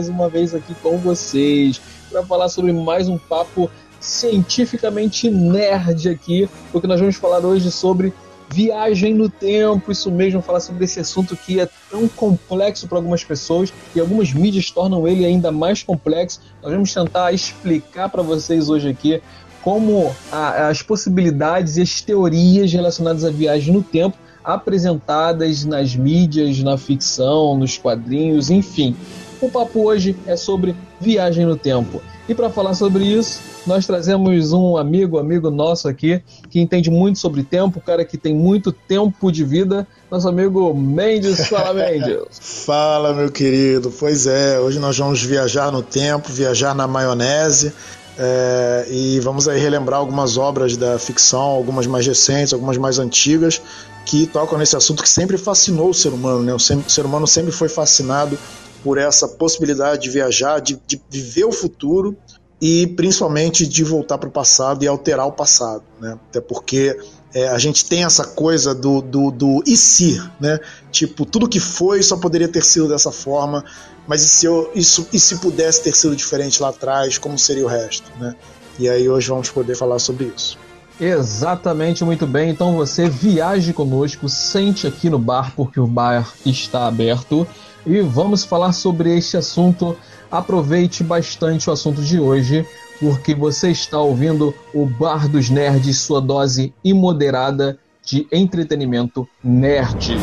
mais uma vez aqui com vocês para falar sobre mais um papo cientificamente nerd aqui, porque nós vamos falar hoje sobre viagem no tempo, isso mesmo, falar sobre esse assunto que é tão complexo para algumas pessoas e algumas mídias tornam ele ainda mais complexo. Nós vamos tentar explicar para vocês hoje aqui como a, as possibilidades e as teorias relacionadas à viagem no tempo apresentadas nas mídias, na ficção, nos quadrinhos, enfim. O papo hoje é sobre viagem no tempo. E para falar sobre isso, nós trazemos um amigo, amigo nosso aqui, que entende muito sobre tempo, cara que tem muito tempo de vida, nosso amigo Mendes. Fala, Mendes. Fala, meu querido. Pois é, hoje nós vamos viajar no tempo, viajar na maionese. É, e vamos aí relembrar algumas obras da ficção, algumas mais recentes, algumas mais antigas, que tocam nesse assunto que sempre fascinou o ser humano. Né? O ser humano sempre foi fascinado por essa possibilidade de viajar, de, de viver o futuro e principalmente de voltar para o passado e alterar o passado. Né? Até porque é, a gente tem essa coisa do, do, do e se, né? Tipo, tudo que foi só poderia ter sido dessa forma, mas e se, eu, isso, e se pudesse ter sido diferente lá atrás, como seria o resto, né? E aí hoje vamos poder falar sobre isso. Exatamente, muito bem. Então você viaje conosco, sente aqui no bar, porque o bar está aberto. E vamos falar sobre este assunto. Aproveite bastante o assunto de hoje, porque você está ouvindo o Bar dos Nerds, sua dose imoderada de entretenimento nerd.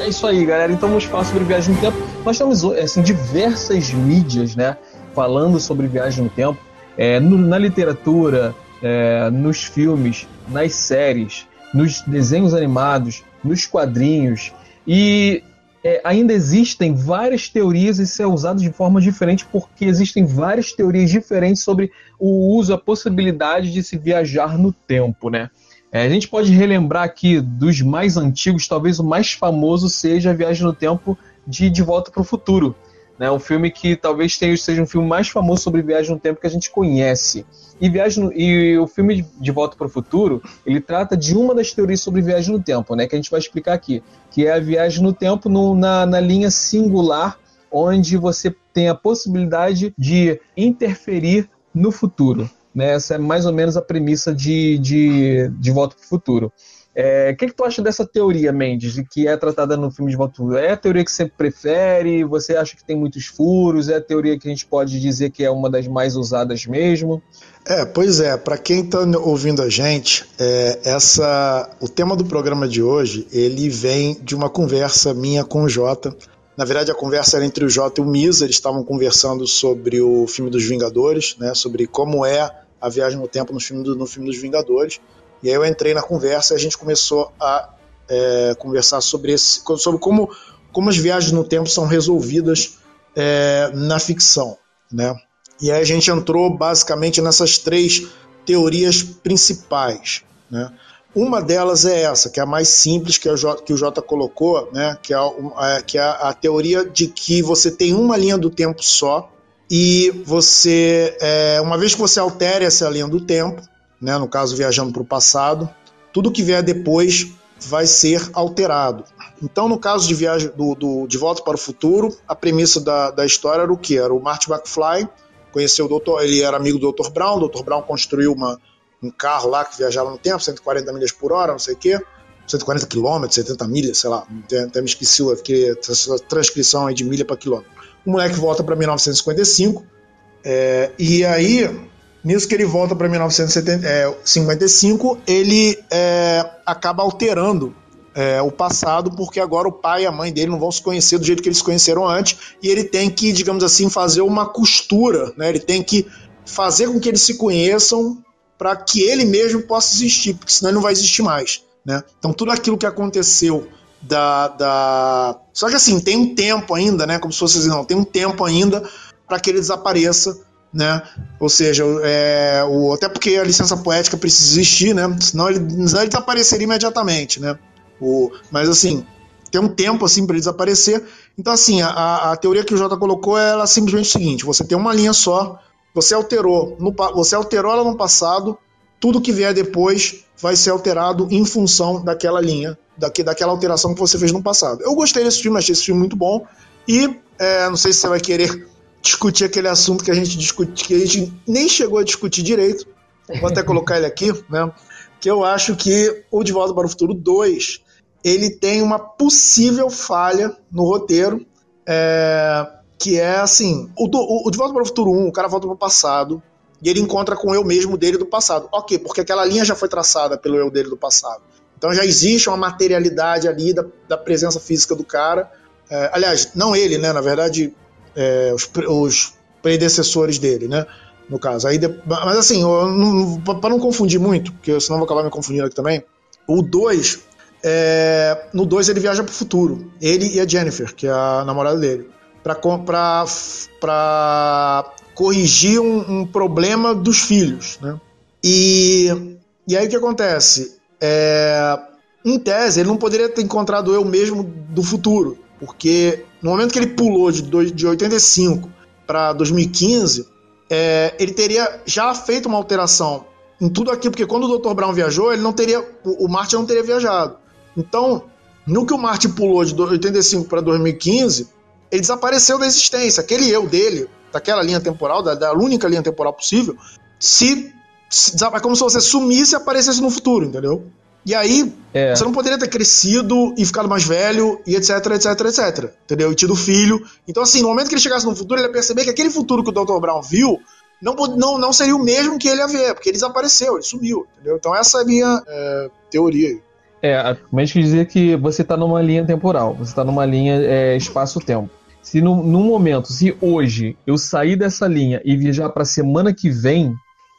É isso aí, galera. Então vamos falar sobre viagem no tempo. Nós temos assim, diversas mídias, né, falando sobre viagem no tempo. É, no, na literatura, é, nos filmes, nas séries, nos desenhos animados, nos quadrinhos. E é, ainda existem várias teorias, isso é usado de forma diferente, porque existem várias teorias diferentes sobre o uso, a possibilidade de se viajar no tempo, né? É, a gente pode relembrar aqui dos mais antigos, talvez o mais famoso seja a Viagem no Tempo de De Volta para o Futuro. Né? Um filme que talvez tenha, seja um filme mais famoso sobre viagem no tempo que a gente conhece. E, viagem no, e o filme de Volta para o Futuro, ele trata de uma das teorias sobre viagem no tempo, né? que a gente vai explicar aqui, que é a viagem no tempo no, na, na linha singular, onde você tem a possibilidade de interferir no futuro. Né? Essa é mais ou menos a premissa de, de, de Volta para o Futuro. É, o que, que, tu acha dessa teoria, Mendes, de que é tratada no filme de Futuro? É a teoria que você prefere? Você acha que tem muitos furos? É a teoria que a gente pode dizer que é uma das mais usadas mesmo? É, pois é. Para quem está ouvindo a gente, é, essa, o tema do programa de hoje ele vem de uma conversa minha com o Jota. Na verdade, a conversa era entre o Jota e o Misa. Eles estavam conversando sobre o filme dos Vingadores, né? Sobre como é a viagem no tempo no filme, do, no filme dos Vingadores. E aí eu entrei na conversa e a gente começou a é, conversar sobre, esse, sobre como, como as viagens no tempo são resolvidas é, na ficção. Né? E aí a gente entrou basicamente nessas três teorias principais. Né? Uma delas é essa, que é a mais simples que, Jota, que o Jota colocou, né? que, é a, que é a teoria de que você tem uma linha do tempo só e você, é, uma vez que você altere essa linha do tempo, né, no caso viajando para o passado, tudo que vier depois vai ser alterado. Então, no caso de viagem do, do, de volta para o futuro, a premissa da, da história era o que era o Marty McFly conheceu o doutor, ele era amigo do Dr. Brown, o Dr. Brown construiu uma, um carro lá que viajava no tempo, 140 milhas por hora, não sei o quê. 140 quilômetros, 70 milhas, sei lá, até, me esqueci essa transcrição aí de milha para quilômetro. O moleque volta para 1955, é, e aí, nisso que ele volta para 1955, ele é, acaba alterando é, o passado, porque agora o pai e a mãe dele não vão se conhecer do jeito que eles se conheceram antes, e ele tem que, digamos assim, fazer uma costura, né? ele tem que fazer com que eles se conheçam para que ele mesmo possa existir, porque senão ele não vai existir mais. Né? Então tudo aquilo que aconteceu da, da. Só que assim, tem um tempo ainda, né? Como se fosse assim, não, tem um tempo ainda para que ele desapareça, né? Ou seja, é, o, até porque a licença poética precisa existir, né? Senão ele, senão ele desapareceria imediatamente, né? O, mas assim, tem um tempo assim para ele desaparecer. Então, assim, a, a teoria que o Jota colocou é ela simplesmente o seguinte: você tem uma linha só, você alterou, no, você alterou ela no passado, tudo que vier depois vai ser alterado em função daquela linha, daqui, daquela alteração que você fez no passado. Eu gostei desse filme, achei esse filme muito bom. E é, não sei se você vai querer discutir aquele assunto que a gente discute, que a gente nem chegou a discutir direito. Vou até colocar ele aqui, né? Que eu acho que o De Volta para o Futuro 2 ele tem uma possível falha no roteiro, é, que é assim: o, o, o De Volta para o Futuro 1, o cara volta para o passado e ele encontra com o eu mesmo dele do passado. Ok, porque aquela linha já foi traçada pelo eu dele do passado. Então já existe uma materialidade ali da, da presença física do cara. É, aliás, não ele, né? Na verdade, é, os, os, predecessores dele, né? No caso. Aí, mas assim, para não confundir muito, porque senão vou acabar me confundindo aqui também. O 2, é, no 2 ele viaja para o futuro. Ele e a Jennifer, que é a namorada dele. Para corrigir um, um, problema dos filhos, né? E, e aí o que acontece? É, em tese, ele não poderia ter encontrado eu mesmo do futuro, porque no momento que ele pulou de, de 85 para 2015, é, ele teria já feito uma alteração em tudo aquilo, porque quando o Dr. Brown viajou, ele não teria, o, o não teria viajado. Então, no que o Martin pulou de 85 para 2015, ele desapareceu da existência. Aquele eu dele, daquela linha temporal, da, da única linha temporal possível, se, se é como se você sumisse e aparecesse no futuro, entendeu? E aí, é. você não poderia ter crescido e ficado mais velho, e etc, etc, etc. Entendeu? E tido filho. Então, assim, no momento que ele chegasse no futuro, ele ia perceber que aquele futuro que o Dr. Brown viu não, não, não seria o mesmo que ele ia ver, porque ele desapareceu, ele sumiu. Entendeu? Então, essa é a minha é, teoria aí. É, o médico dizia que você está numa linha temporal, você está numa linha é, espaço-tempo. Se no, num momento, se hoje eu sair dessa linha e viajar para a semana que vem,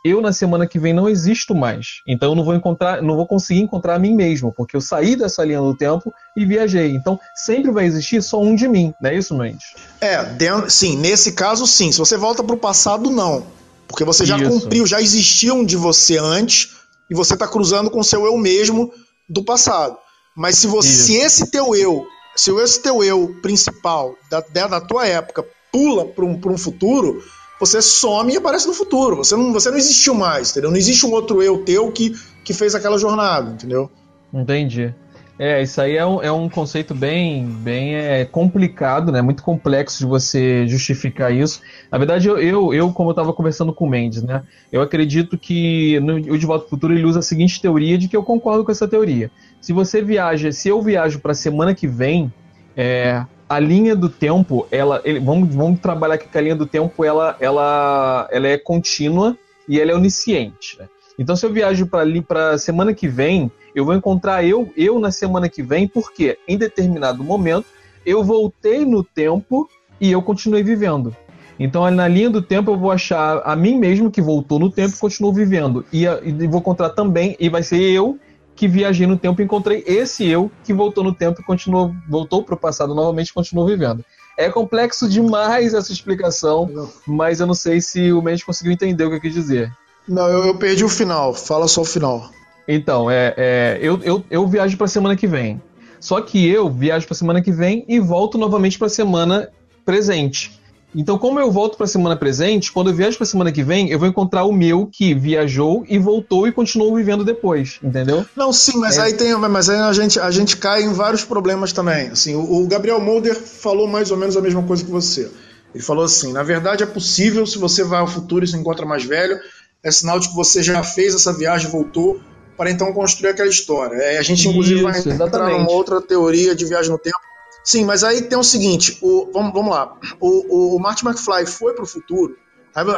eu na semana que vem não existo mais. Então eu não vou encontrar, não vou conseguir encontrar a mim mesmo, porque eu saí dessa linha do tempo e viajei. Então sempre vai existir só um de mim, não é isso, Mendes? É, dentro, sim, nesse caso sim. Se você volta para o passado, não. Porque você já isso. cumpriu, já existia um de você antes, e você está cruzando com o seu eu mesmo do passado. Mas se você, se esse teu eu, se esse teu eu principal da, da tua época pula para um, um futuro, você some e aparece no futuro. Você não, você não existiu mais, entendeu? Não existe um outro eu teu que, que fez aquela jornada, entendeu? Entendi. É, isso aí é um, é um conceito bem, bem é, complicado, né? Muito complexo de você justificar isso. Na verdade, eu, eu, eu como eu estava conversando com o Mendes, né? Eu acredito que no o De Volta ao Futuro ele usa a seguinte teoria de que eu concordo com essa teoria. Se você viaja, se eu viajo para a semana que vem, é, a linha do tempo, ela, ele, vamos, vamos trabalhar aqui que a linha do tempo ela, ela, ela é contínua e ela é onisciente. Né? Então, se eu viajo para para semana que vem, eu vou encontrar eu, eu na semana que vem, porque em determinado momento eu voltei no tempo e eu continuei vivendo. Então, na linha do tempo, eu vou achar a mim mesmo que voltou no tempo e continuou vivendo. E, e vou encontrar também, e vai ser eu que viajei no tempo e encontrei esse eu que voltou no tempo e continuou, voltou para o passado novamente e continuou vivendo. É complexo demais essa explicação, não. mas eu não sei se o médico conseguiu entender o que eu quis dizer. Não, eu, eu perdi o final. Fala só o final. Então, é, é eu, eu, eu viajo para semana que vem. Só que eu viajo para semana que vem e volto novamente para semana presente. Então, como eu volto para a semana presente, quando eu viajo para a semana que vem, eu vou encontrar o meu que viajou e voltou e continuou vivendo depois, entendeu? Não, sim, mas é. aí tem, mas aí a gente, a gente cai em vários problemas também. Assim, o, o Gabriel Mulder falou mais ou menos a mesma coisa que você. Ele falou assim: na verdade é possível se você vai ao futuro e se encontra mais velho, é sinal de que você já fez essa viagem, voltou para então construir aquela história. É, a gente inclusive Isso, vai entrar exatamente. numa outra teoria de viagem no tempo Sim, mas aí tem o seguinte: o, vamos, vamos lá. O, o, o Martin McFly foi para o futuro.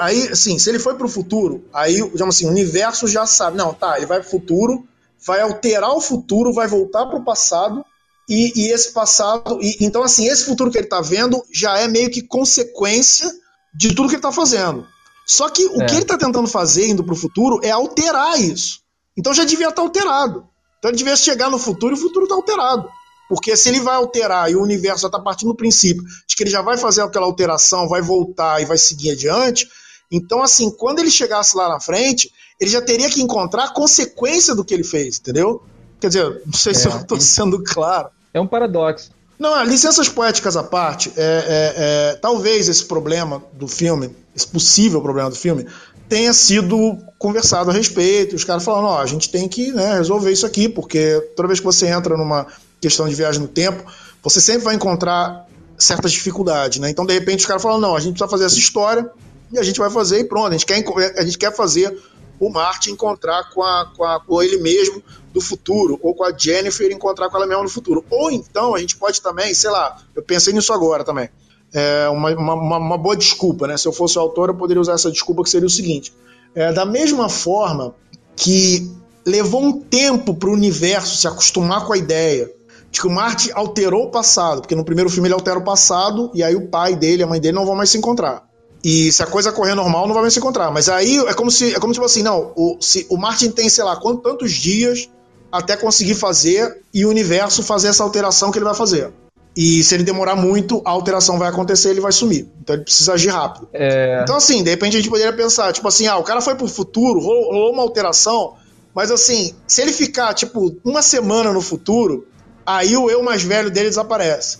Aí, assim, se ele foi para o futuro, aí, digamos assim, o universo já sabe. Não, tá, ele vai para o futuro, vai alterar o futuro, vai voltar para o passado. E, e, esse passado. E, então, assim, esse futuro que ele está vendo já é meio que consequência de tudo que ele está fazendo. Só que o é. que ele está tentando fazer indo para o futuro é alterar isso. Então já devia estar tá alterado. Então ele devia chegar no futuro e o futuro está alterado. Porque se ele vai alterar e o universo já está partindo do princípio de que ele já vai fazer aquela alteração, vai voltar e vai seguir adiante, então, assim, quando ele chegasse lá na frente, ele já teria que encontrar a consequência do que ele fez, entendeu? Quer dizer, não sei é, se eu estou sendo claro. É um paradoxo. Não, licenças poéticas à parte, é, é, é, talvez esse problema do filme, esse possível problema do filme, tenha sido conversado a respeito. Os caras falaram: ó, a gente tem que né, resolver isso aqui, porque toda vez que você entra numa questão de viagem no tempo, você sempre vai encontrar certas dificuldades, né? Então, de repente, os caras falam: não, a gente precisa fazer essa história e a gente vai fazer e pronto. A gente quer, a gente quer fazer o Martin encontrar com, a, com, a, com ele mesmo do futuro, ou com a Jennifer encontrar com ela mesma no futuro. Ou então a gente pode também, sei lá, eu pensei nisso agora também. É uma, uma, uma boa desculpa, né? Se eu fosse o autor, eu poderia usar essa desculpa que seria o seguinte: é, da mesma forma que levou um tempo para o universo se acostumar com a ideia de que o Martin alterou o passado, porque no primeiro filme ele altera o passado e aí o pai dele, a mãe dele não vão mais se encontrar. E se a coisa correr normal, não vai mais se encontrar. Mas aí é como se, é como tipo assim, não, o, se o Martin tem, sei lá, quantos, tantos dias até conseguir fazer e o universo fazer essa alteração que ele vai fazer. E se ele demorar muito, a alteração vai acontecer ele vai sumir. Então ele precisa agir rápido. É... Então, assim, de repente a gente poderia pensar, tipo assim, ah, o cara foi pro futuro, rolou, rolou uma alteração, mas assim, se ele ficar, tipo, uma semana no futuro, aí o eu mais velho dele desaparece.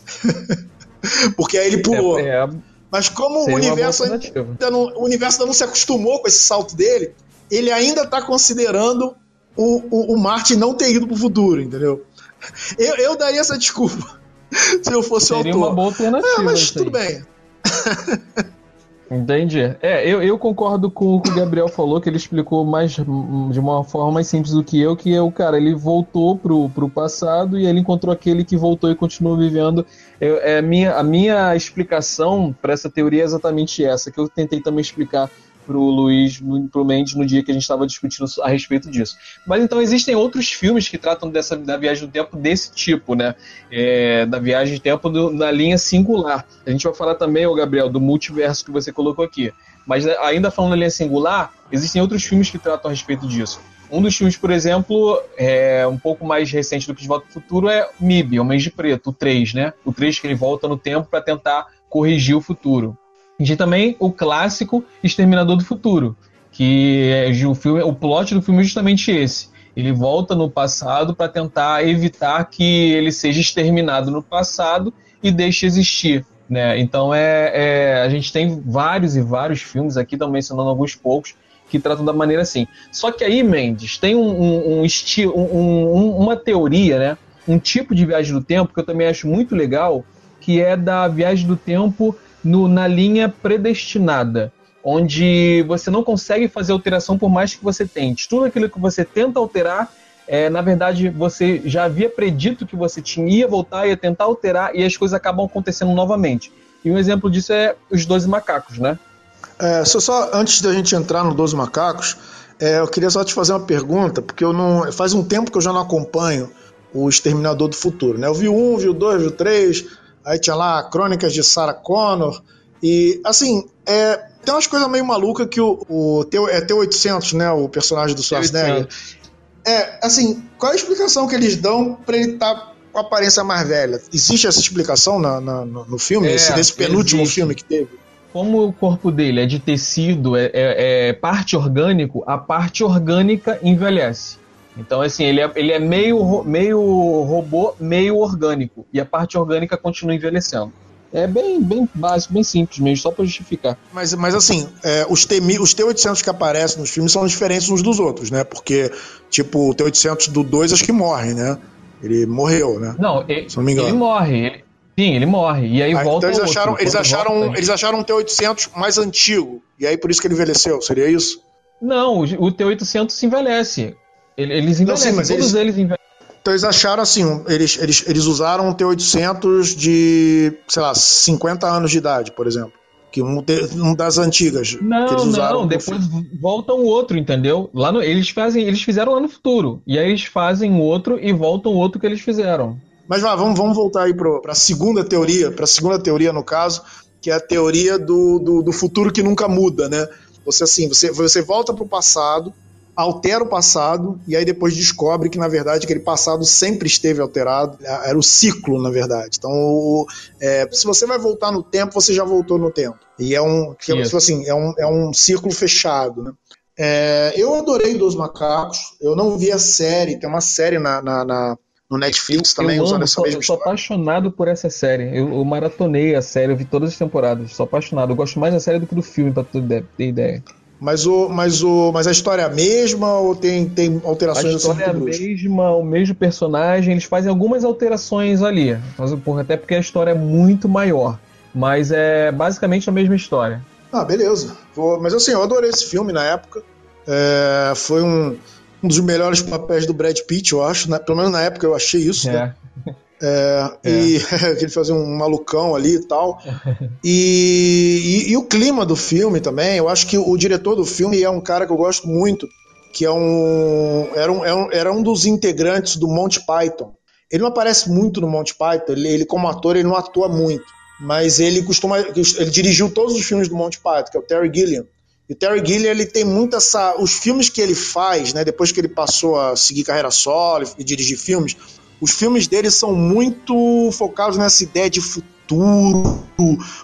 Porque aí ele pulou. É, é... Mas como o universo, ainda não, o universo ainda não se acostumou com esse salto dele, ele ainda está considerando o, o, o Marte não ter ido pro futuro, entendeu? Eu, eu daria essa desculpa se eu fosse Seria o autor. uma boa alternativa. É, mas tudo bem. Entendi. É, eu, eu concordo com o que o Gabriel falou, que ele explicou mais de uma forma mais simples do que eu, que é o cara, ele voltou pro, pro passado e ele encontrou aquele que voltou e continuou vivendo. Eu, é, minha, a minha explicação para essa teoria é exatamente essa, que eu tentei também explicar pro Luiz, pro Mendes, no dia que a gente estava discutindo a respeito disso. Mas então existem outros filmes que tratam dessa, da viagem do tempo desse tipo, né? É, da viagem do tempo do, na linha singular. A gente vai falar também, o Gabriel, do multiverso que você colocou aqui. Mas né, ainda falando da linha singular, existem outros filmes que tratam a respeito disso. Um dos filmes, por exemplo, é um pouco mais recente do que De Volta ao Futuro é MIB, Homens de Preto, o 3, né? O 3 que ele volta no tempo para tentar corrigir o futuro. E também o clássico Exterminador do Futuro, que é, o, filme, o plot do filme é justamente esse. Ele volta no passado para tentar evitar que ele seja exterminado no passado e deixe existir. Né? Então é, é, a gente tem vários e vários filmes aqui, estão mencionando alguns poucos, que tratam da maneira assim. Só que aí, Mendes, tem um, um, um estilo, um, uma teoria, né? um tipo de viagem do tempo que eu também acho muito legal, que é da viagem do tempo no, na linha predestinada, onde você não consegue fazer alteração por mais que você tente. Tudo aquilo que você tenta alterar, é, na verdade, você já havia predito que você tinha, ia voltar, ia tentar alterar, e as coisas acabam acontecendo novamente. E um exemplo disso é os 12 macacos, né? É, só, só antes da gente entrar no 12 macacos, é, eu queria só te fazer uma pergunta, porque eu não. Faz um tempo que eu já não acompanho o Exterminador do Futuro, né? Eu vi 1, vi o 2, vi o 3, Aí tinha lá Crônicas de Sarah Connor. E, assim, é, tem umas coisas meio malucas que o, o T, é T-800, né? O personagem do Schwarzenegger. É, assim, qual é a explicação que eles dão para ele estar tá com a aparência mais velha? Existe essa explicação na, na no filme? É, esse, nesse penúltimo existe. filme que teve? Como o corpo dele é de tecido, é, é, é parte orgânico, a parte orgânica envelhece. Então, assim, ele é, ele é meio, meio robô, meio orgânico. E a parte orgânica continua envelhecendo. É bem, bem básico, bem simples mesmo, só para justificar. Mas, mas assim, é, os, T, os T-800 que aparecem nos filmes são diferentes uns dos outros, né? Porque, tipo, o T-800 do 2 acho que morre, né? Ele morreu, né? Não, ele, não ele morre. Ele, sim, ele morre. E aí, aí volta então eles acharam, outro, eles acharam, volta, eles acharam um T-800 mais antigo. E aí por isso que ele envelheceu, seria isso? Não, o T-800 se envelhece. Eles envelhecem, não, sim, todos eles, eles envelhecem. Então eles acharam assim, eles, eles, eles usaram um T800 de, sei lá, 50 anos de idade, por exemplo. Que um, um das antigas. Não, não, depois voltam o outro, entendeu? Lá no, eles fazem, eles fizeram lá no futuro. E aí eles fazem o outro e voltam o outro que eles fizeram. Mas vá, vamos, vamos voltar aí para a segunda teoria, para a segunda teoria no caso, que é a teoria do, do, do futuro que nunca muda, né? Você assim, você, você volta para o passado, altera o passado e aí depois descobre que, na verdade, aquele passado sempre esteve alterado, era o ciclo, na verdade. Então, é, se você vai voltar no tempo, você já voltou no tempo. E é um, tipo assim, é um, é um círculo fechado, né? É, eu adorei Dos Macacos, eu não vi a série, tem uma série na, na, na no Netflix também, eu usando amo, essa sou, mesma Eu sou apaixonado por essa série. Eu, eu, maratonei a série, eu vi todas as temporadas. Sou apaixonado. Eu gosto mais da série do que do filme, pra tu ter ideia. Mas, o, mas, o, mas a história é a mesma ou tem, tem alterações A história é a mesma, o mesmo personagem, eles fazem algumas alterações ali. Até porque a história é muito maior. Mas é basicamente a mesma história. Ah, beleza. Mas assim, eu adorei esse filme na época. É, foi um, um dos melhores papéis do Brad Pitt, eu acho. Né? Pelo menos na época eu achei isso. Né? É. Né? É, é. E que ele fazia um malucão ali e tal. E, e, e, o clima do filme também. Eu acho que o diretor do filme é um cara que eu gosto muito, que é um era um, era é um, era um dos integrantes do Monty Python. Ele não aparece muito no Monty Python, ele, ele como ator ele não atua muito, mas ele costuma ele dirigiu todos os filmes do Monty Python, que é o Terry Gilliam. E o Terry Gilliam ele tem muita essa os filmes que ele faz, né, depois que ele passou a seguir carreira solo e dirigir filmes, os filmes dele são muito focados nessa ideia de futuro,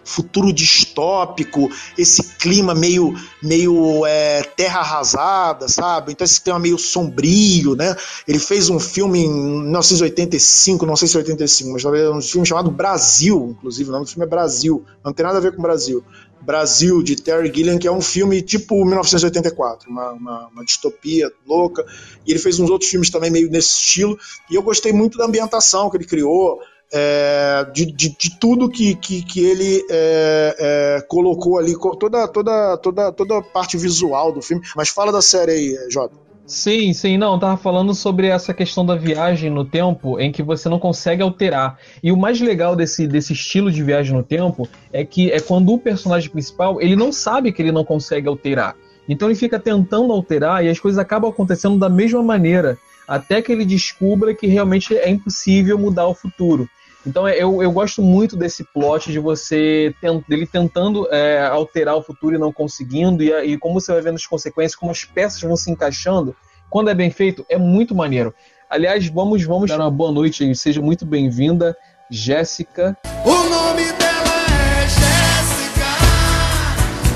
futuro distópico, esse clima meio, meio é, terra arrasada, sabe? Então esse tema meio sombrio, né? Ele fez um filme em 1985, não sei se é 85, mas talvez um filme chamado Brasil, inclusive, o nome do filme é Brasil, não tem nada a ver com Brasil. Brasil, de Terry Gilliam, que é um filme tipo 1984, uma, uma, uma, distopia louca. E ele fez uns outros filmes também meio nesse estilo. E eu gostei muito da ambientação que ele criou, é, de, de, de, tudo que, que, que ele é, é, colocou ali, toda, toda, toda, toda a parte visual do filme. Mas fala da série aí, Jota. Sim, sim, não, tava falando sobre essa questão da viagem no tempo em que você não consegue alterar. E o mais legal desse, desse estilo de viagem no tempo é que é quando o personagem principal, ele não sabe que ele não consegue alterar. Então ele fica tentando alterar e as coisas acabam acontecendo da mesma maneira, até que ele descubra que realmente é impossível mudar o futuro. Então eu, eu gosto muito desse plot de você dele tentando é, alterar o futuro e não conseguindo, e, e como você vai vendo as consequências, como as peças vão se encaixando. Quando é bem feito, é muito maneiro. Aliás, vamos, vamos dar uma boa noite e seja muito bem-vinda, Jéssica. O nome dela é Jéssica.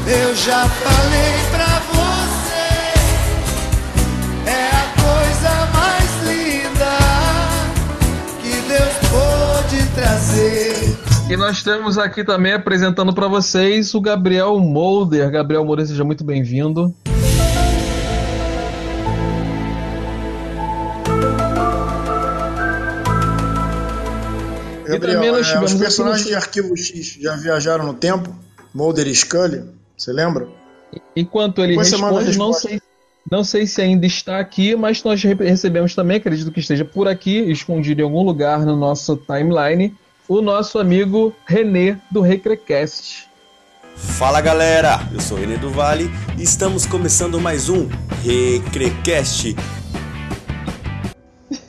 Eu já falei pra nós temos aqui também apresentando para vocês o Gabriel Molder. Gabriel Molder, seja muito bem-vindo. Gabriel, é, os personagens de Arquivo X já viajaram no tempo? Mulder e Scully, você lembra? Enquanto ele Depois responde, não sei, não sei se ainda está aqui, mas nós recebemos também, acredito que esteja por aqui, escondido em algum lugar no nosso timeline, o nosso amigo René do Recrecast. Fala galera, eu sou René do Vale e estamos começando mais um Recrecast.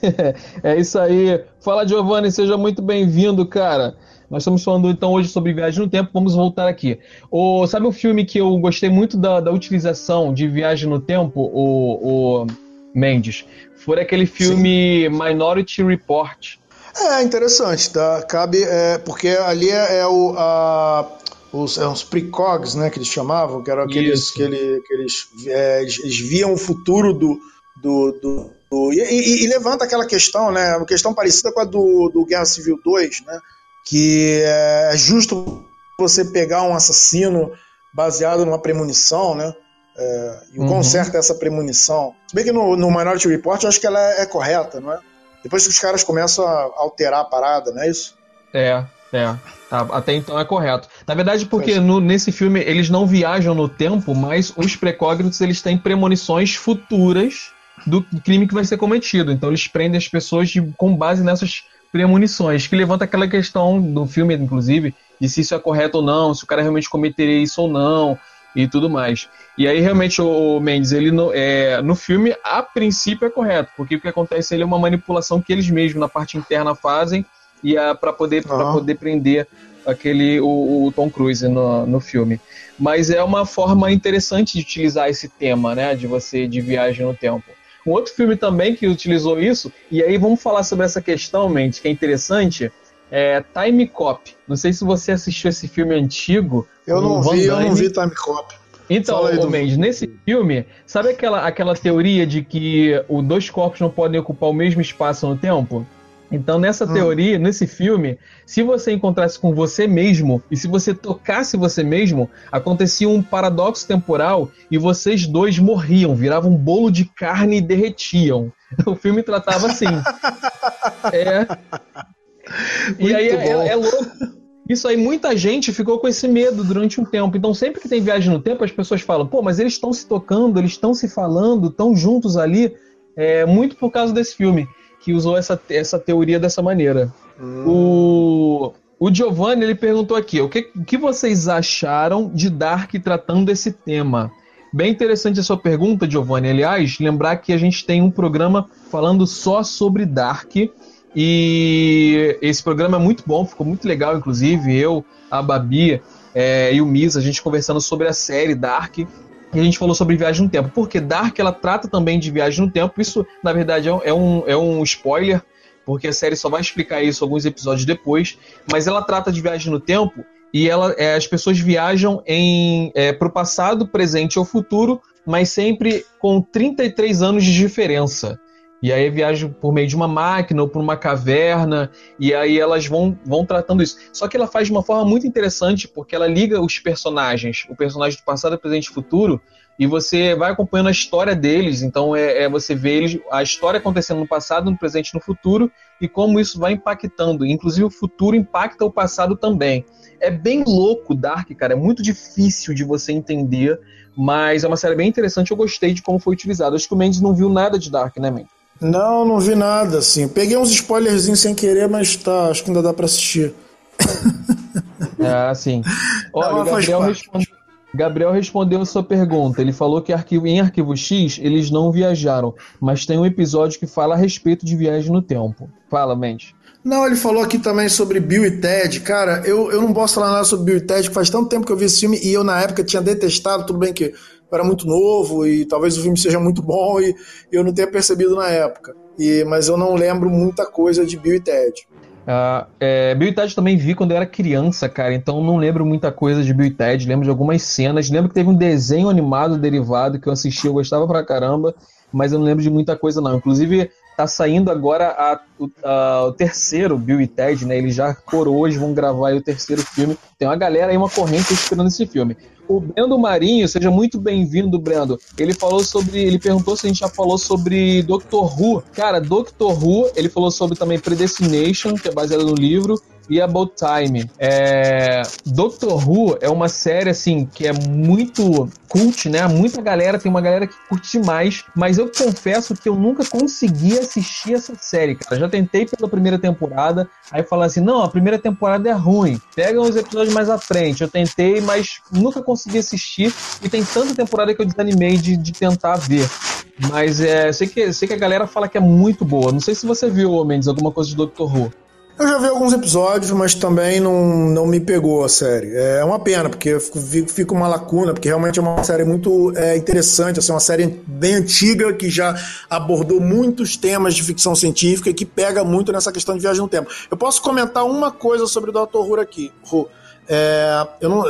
é isso aí. Fala Giovanni, seja muito bem-vindo, cara. Nós estamos falando então hoje sobre viagem no tempo, vamos voltar aqui. O, sabe o filme que eu gostei muito da, da utilização de viagem no tempo, o, o Mendes? Foi aquele filme Sim. Minority Report. É interessante, tá? Cabe, é, porque ali é, é o, a, os, é os precogs, né, que eles chamavam, que eram aqueles que, ele, que eles, é, eles, viam o futuro do. do, do, do e, e, e, levanta aquela questão, né? Uma questão parecida com a do, do Guerra Civil 2, né? Que é justo você pegar um assassino baseado numa premonição, né? É, e o uhum. conserto essa premonição. Se bem que no, no Minority Report eu acho que ela é, é correta, não é? Depois que os caras começam a alterar a parada, não é isso? É, é. Até então é correto. Na verdade, porque no, nesse filme eles não viajam no tempo, mas os precognitos eles têm premonições futuras do crime que vai ser cometido. Então eles prendem as pessoas de, com base nessas premonições, que levanta aquela questão do filme, inclusive, de se isso é correto ou não, se o cara realmente cometeria isso ou não e tudo mais. E aí, realmente, o Mendes, ele no, é, no filme, a princípio é correto, porque o que acontece ele é uma manipulação que eles mesmos, na parte interna, fazem e para poder, uhum. poder prender aquele o, o, Tom Cruise no, no filme. Mas é uma forma interessante de utilizar esse tema, né, de você de viagem no tempo. Um outro filme também que utilizou isso, e aí vamos falar sobre essa questão, Mendes, que é interessante, é Time Cop. Não sei se você assistiu esse filme antigo. Eu não vi, eu não vi Time Cop. Então, ô, do... Mendes, nesse filme, sabe aquela, aquela teoria de que os dois corpos não podem ocupar o mesmo espaço no tempo? Então, nessa hum. teoria, nesse filme, se você encontrasse com você mesmo e se você tocasse você mesmo, acontecia um paradoxo temporal e vocês dois morriam, viravam um bolo de carne e derretiam. O filme tratava assim. é. E aí é, é, é louco. Isso aí, muita gente ficou com esse medo durante um tempo. Então, sempre que tem viagem no tempo, as pessoas falam: pô, mas eles estão se tocando, eles estão se falando, estão juntos ali. É, muito por causa desse filme que usou essa, essa teoria dessa maneira. Hum. O, o Giovanni ele perguntou aqui: o que, o que vocês acharam de Dark tratando desse tema? Bem interessante a sua pergunta, Giovanni. Aliás, lembrar que a gente tem um programa falando só sobre Dark. E esse programa é muito bom, ficou muito legal, inclusive. Eu, a Babi é, e o Misa, a gente conversando sobre a série Dark. E a gente falou sobre viagem no tempo, porque Dark ela trata também de viagem no tempo. Isso, na verdade, é um, é um spoiler, porque a série só vai explicar isso alguns episódios depois. Mas ela trata de viagem no tempo e ela, é, as pessoas viajam em é, para o passado, presente ou futuro, mas sempre com 33 anos de diferença. E aí viaja por meio de uma máquina ou por uma caverna, e aí elas vão, vão tratando isso. Só que ela faz de uma forma muito interessante, porque ela liga os personagens, o personagem do passado, presente e futuro, e você vai acompanhando a história deles. Então é, é, você vê eles, a história acontecendo no passado, no presente e no futuro, e como isso vai impactando. Inclusive o futuro impacta o passado também. É bem louco Dark, cara. É muito difícil de você entender, mas é uma série bem interessante. Eu gostei de como foi utilizado. Acho que o Mendes não viu nada de Dark, né, Mendes? Não, não vi nada, assim. Peguei uns spoilerzinhos sem querer, mas tá, acho que ainda dá pra assistir. Ah, sim. Olha, o Gabriel, responde... Gabriel respondeu a sua pergunta. Ele falou que arquivo... em Arquivo X eles não viajaram, mas tem um episódio que fala a respeito de viagem no tempo. Fala, Mente. Não, ele falou aqui também sobre Bill e Ted. Cara, eu, eu não posso falar nada sobre Bill e Ted, faz tanto tempo que eu vi esse filme e eu na época tinha detestado, tudo bem que eu era muito novo e talvez o filme seja muito bom e eu não tenha percebido na época. E, mas eu não lembro muita coisa de Bill e Ted. Uh, é, Bill e Ted também vi quando eu era criança, cara, então não lembro muita coisa de Bill e Ted, lembro de algumas cenas, lembro que teve um desenho animado derivado que eu assisti, eu gostava pra caramba, mas eu não lembro de muita coisa não. Inclusive, tá saindo agora a, a, o terceiro Bill e Ted, né? Eles já por hoje vão gravar o terceiro filme. Tem uma galera aí, uma corrente esperando esse filme. O Brendo Marinho, seja muito bem-vindo, Brendo. Ele falou sobre. Ele perguntou se a gente já falou sobre Doctor Who. Cara, Doctor Who, ele falou sobre também Predestination, que é baseado no livro e About Time. É... Doctor Who é uma série, assim, que é muito cult, né? Muita galera, tem uma galera que curte demais, mas eu confesso que eu nunca consegui assistir essa série, cara. Já tentei pela primeira temporada, aí falar assim, não, a primeira temporada é ruim, pega uns episódios mais à frente. Eu tentei, mas nunca consegui assistir, e tem tanta temporada que eu desanimei de, de tentar ver. Mas é, sei que, sei que a galera fala que é muito boa. Não sei se você viu, Mendes, alguma coisa de Doctor Who. Eu já vi alguns episódios, mas também não, não me pegou a série. É uma pena, porque fica uma lacuna, porque realmente é uma série muito é, interessante, assim, uma série bem antiga que já abordou muitos temas de ficção científica e que pega muito nessa questão de viagem no tempo. Eu posso comentar uma coisa sobre o Dr. Who aqui. Who. É, eu não,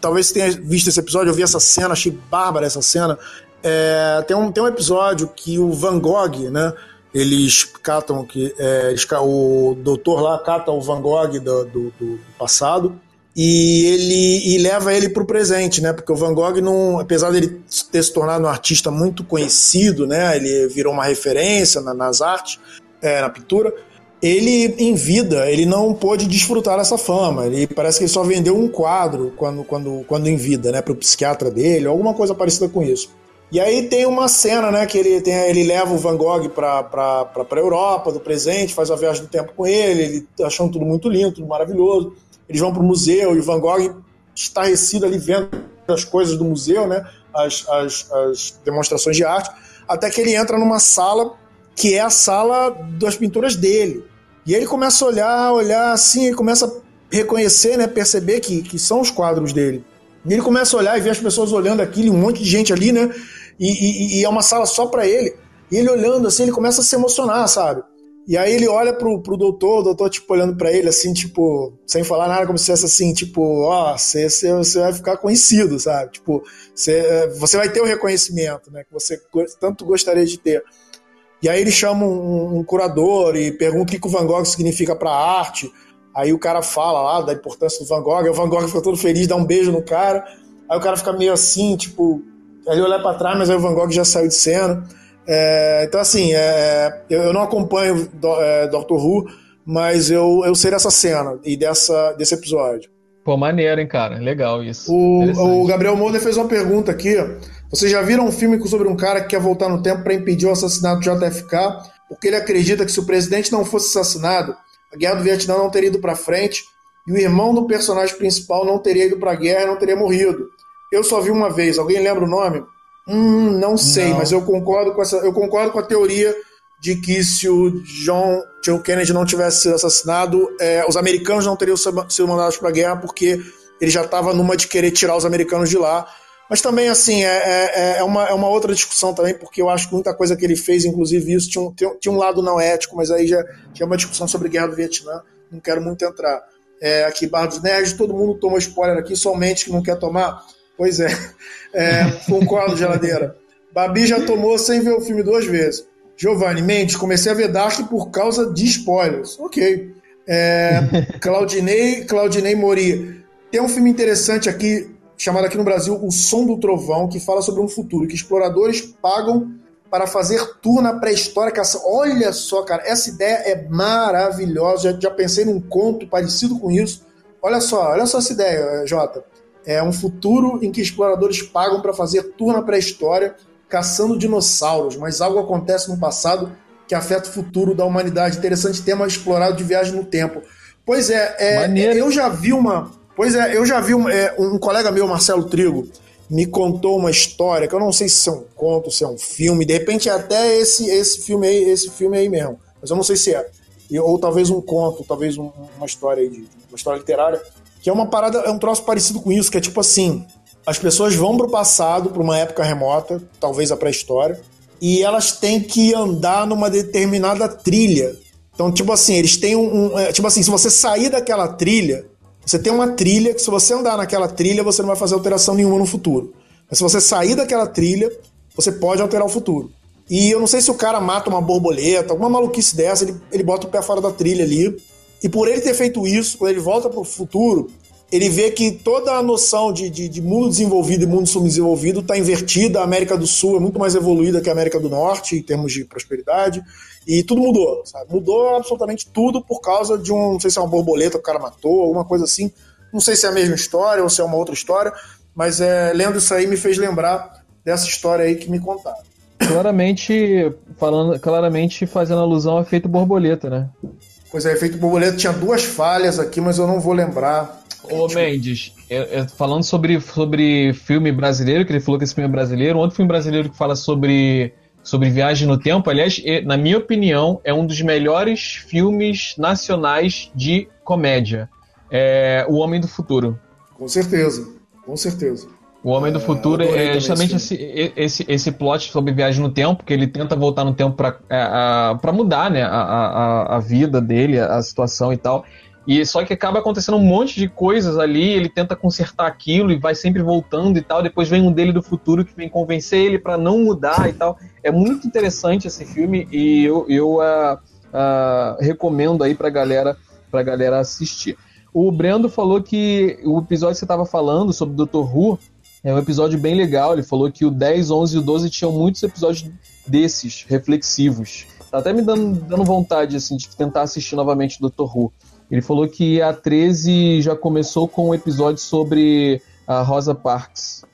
talvez você tenha visto esse episódio, eu vi essa cena, achei bárbara essa cena. É, tem, um, tem um episódio que o Van Gogh, né? Eles catam que é, o doutor lá cata o Van Gogh do, do, do passado e ele e leva ele para o presente, né? Porque o Van Gogh, não, apesar dele ter se tornado um artista muito conhecido, né? Ele virou uma referência na, nas artes, é, na pintura. Ele, em vida, ele não pôde desfrutar dessa fama. Ele parece que ele só vendeu um quadro quando, quando, quando em vida, né? Para o psiquiatra dele, alguma coisa parecida com isso. E aí tem uma cena, né, que ele, tem, ele leva o Van Gogh para a Europa, do presente, faz a viagem do tempo com ele, ele tá achando tudo muito lindo, tudo maravilhoso. Eles vão para o museu e o Van Gogh estarrecido ali vendo as coisas do museu, né, as, as, as demonstrações de arte, até que ele entra numa sala que é a sala das pinturas dele. E ele começa a olhar, olhar assim, ele começa a reconhecer, né, perceber que, que são os quadros dele. E ele começa a olhar e ver as pessoas olhando aquilo, um monte de gente ali, né? E, e, e é uma sala só para ele. E ele olhando assim, ele começa a se emocionar, sabe? E aí ele olha pro, pro doutor, o doutor, tipo, olhando para ele, assim, tipo, sem falar nada, como se fosse assim, tipo, ó, oh, você, você vai ficar conhecido, sabe? Tipo, você, você vai ter o reconhecimento, né? Que você tanto gostaria de ter. E aí ele chama um, um curador e pergunta o que, que o Van Gogh significa para a arte. Aí o cara fala lá da importância do Van Gogh, o Van Gogh fica todo feliz, dá um beijo no cara. Aí o cara fica meio assim, tipo, ele olha para trás, mas aí o Van Gogh já saiu de cena. É, então, assim, é, eu, eu, não acompanho do, é, Doctor Who, mas eu, eu sei dessa cena e dessa, desse episódio. Pô, maneiro, hein, cara? Legal isso. O, o Gabriel Molder fez uma pergunta aqui. Vocês já viram um filme sobre um cara que quer voltar no tempo para impedir o assassinato de JFK? Porque ele acredita que se o presidente não fosse assassinado, a guerra do Vietnã não teria ido para frente e o irmão do personagem principal não teria ido para a guerra e não teria morrido. Eu só vi uma vez. Alguém lembra o nome? Hum, não sei, não. mas eu concordo com essa. Eu concordo com a teoria de que se o John, John Kennedy não tivesse sido assassinado, é, os americanos não teriam sido mandados para a guerra porque ele já estava numa de querer tirar os americanos de lá. Mas também, assim, é, é, é, uma, é uma outra discussão também, porque eu acho que muita coisa que ele fez, inclusive isso, tinha um, tinha um lado não ético, mas aí já tinha uma discussão sobre a guerra do Vietnã, não quero muito entrar. É, aqui, Barra dos Nerds, todo mundo toma spoiler aqui, somente que não quer tomar. Pois é, é concordo, geladeira. Babi já tomou sem ver o filme duas vezes. Giovanni Mendes, comecei a ver Dark por causa de spoilers. Ok. É, Claudinei, Claudinei Mori. Tem um filme interessante aqui, chamado aqui no Brasil O Som do Trovão, que fala sobre um futuro que exploradores pagam para fazer tour na pré-história. Olha só, cara, essa ideia é maravilhosa. Já, já pensei num conto parecido com isso. Olha só, olha só essa ideia, Jota. É um futuro em que exploradores pagam para fazer tour na pré-história caçando dinossauros, mas algo acontece no passado que afeta o futuro da humanidade. Interessante tema explorado de viagem no tempo. Pois é, é eu já vi uma. Pois é, eu já vi um, é, um colega meu, Marcelo Trigo, me contou uma história que eu não sei se é um conto, se é um filme, de repente é até esse, esse filme aí, esse filme aí mesmo. Mas eu não sei se é. Ou talvez um conto, talvez um, uma história de uma história literária, que é uma parada, é um troço parecido com isso, que é tipo assim, as pessoas vão para o passado, para uma época remota, talvez a pré-história, e elas têm que andar numa determinada trilha. Então, tipo assim, eles têm um, um é, tipo assim, se você sair daquela trilha, você tem uma trilha que se você andar naquela trilha, você não vai fazer alteração nenhuma no futuro. Mas se você sair daquela trilha, você pode alterar o futuro. E eu não sei se o cara mata uma borboleta, alguma maluquice dessa, ele, ele bota o pé fora da trilha ali. E por ele ter feito isso, quando ele volta para o futuro, ele vê que toda a noção de, de, de mundo desenvolvido e mundo subdesenvolvido está invertida. A América do Sul é muito mais evoluída que a América do Norte em termos de prosperidade. E tudo mudou, sabe? Mudou absolutamente tudo por causa de um, não sei se é uma borboleta que o cara matou, alguma coisa assim. Não sei se é a mesma história ou se é uma outra história, mas é, lendo isso aí me fez lembrar dessa história aí que me contaram. Claramente, falando, claramente fazendo alusão ao efeito borboleta, né? Pois é, efeito borboleta tinha duas falhas aqui, mas eu não vou lembrar. Ô Mendes, falando sobre, sobre filme brasileiro, que ele falou que esse filme é brasileiro, outro filme brasileiro que fala sobre, sobre viagem no tempo, aliás, na minha opinião, é um dos melhores filmes nacionais de comédia. É O Homem do Futuro. Com certeza, com certeza. O Homem do é, Futuro é justamente esse, esse, esse plot sobre viagem no tempo, que ele tenta voltar no tempo para é, mudar né, a, a, a vida dele, a situação e tal. E só que acaba acontecendo um monte de coisas ali, ele tenta consertar aquilo e vai sempre voltando e tal. Depois vem um dele do futuro que vem convencer ele para não mudar e tal. É muito interessante esse filme e eu, eu uh, uh, recomendo aí pra galera, pra galera assistir. O Brendo falou que o episódio que você estava falando sobre o Dr. Who é um episódio bem legal. Ele falou que o 10, 11 e o 12 tinham muitos episódios desses, reflexivos. Tá até me dando, dando vontade assim, de tentar assistir novamente o Dr. Who. Ele falou que a 13 já começou com um episódio sobre a Rosa Parks.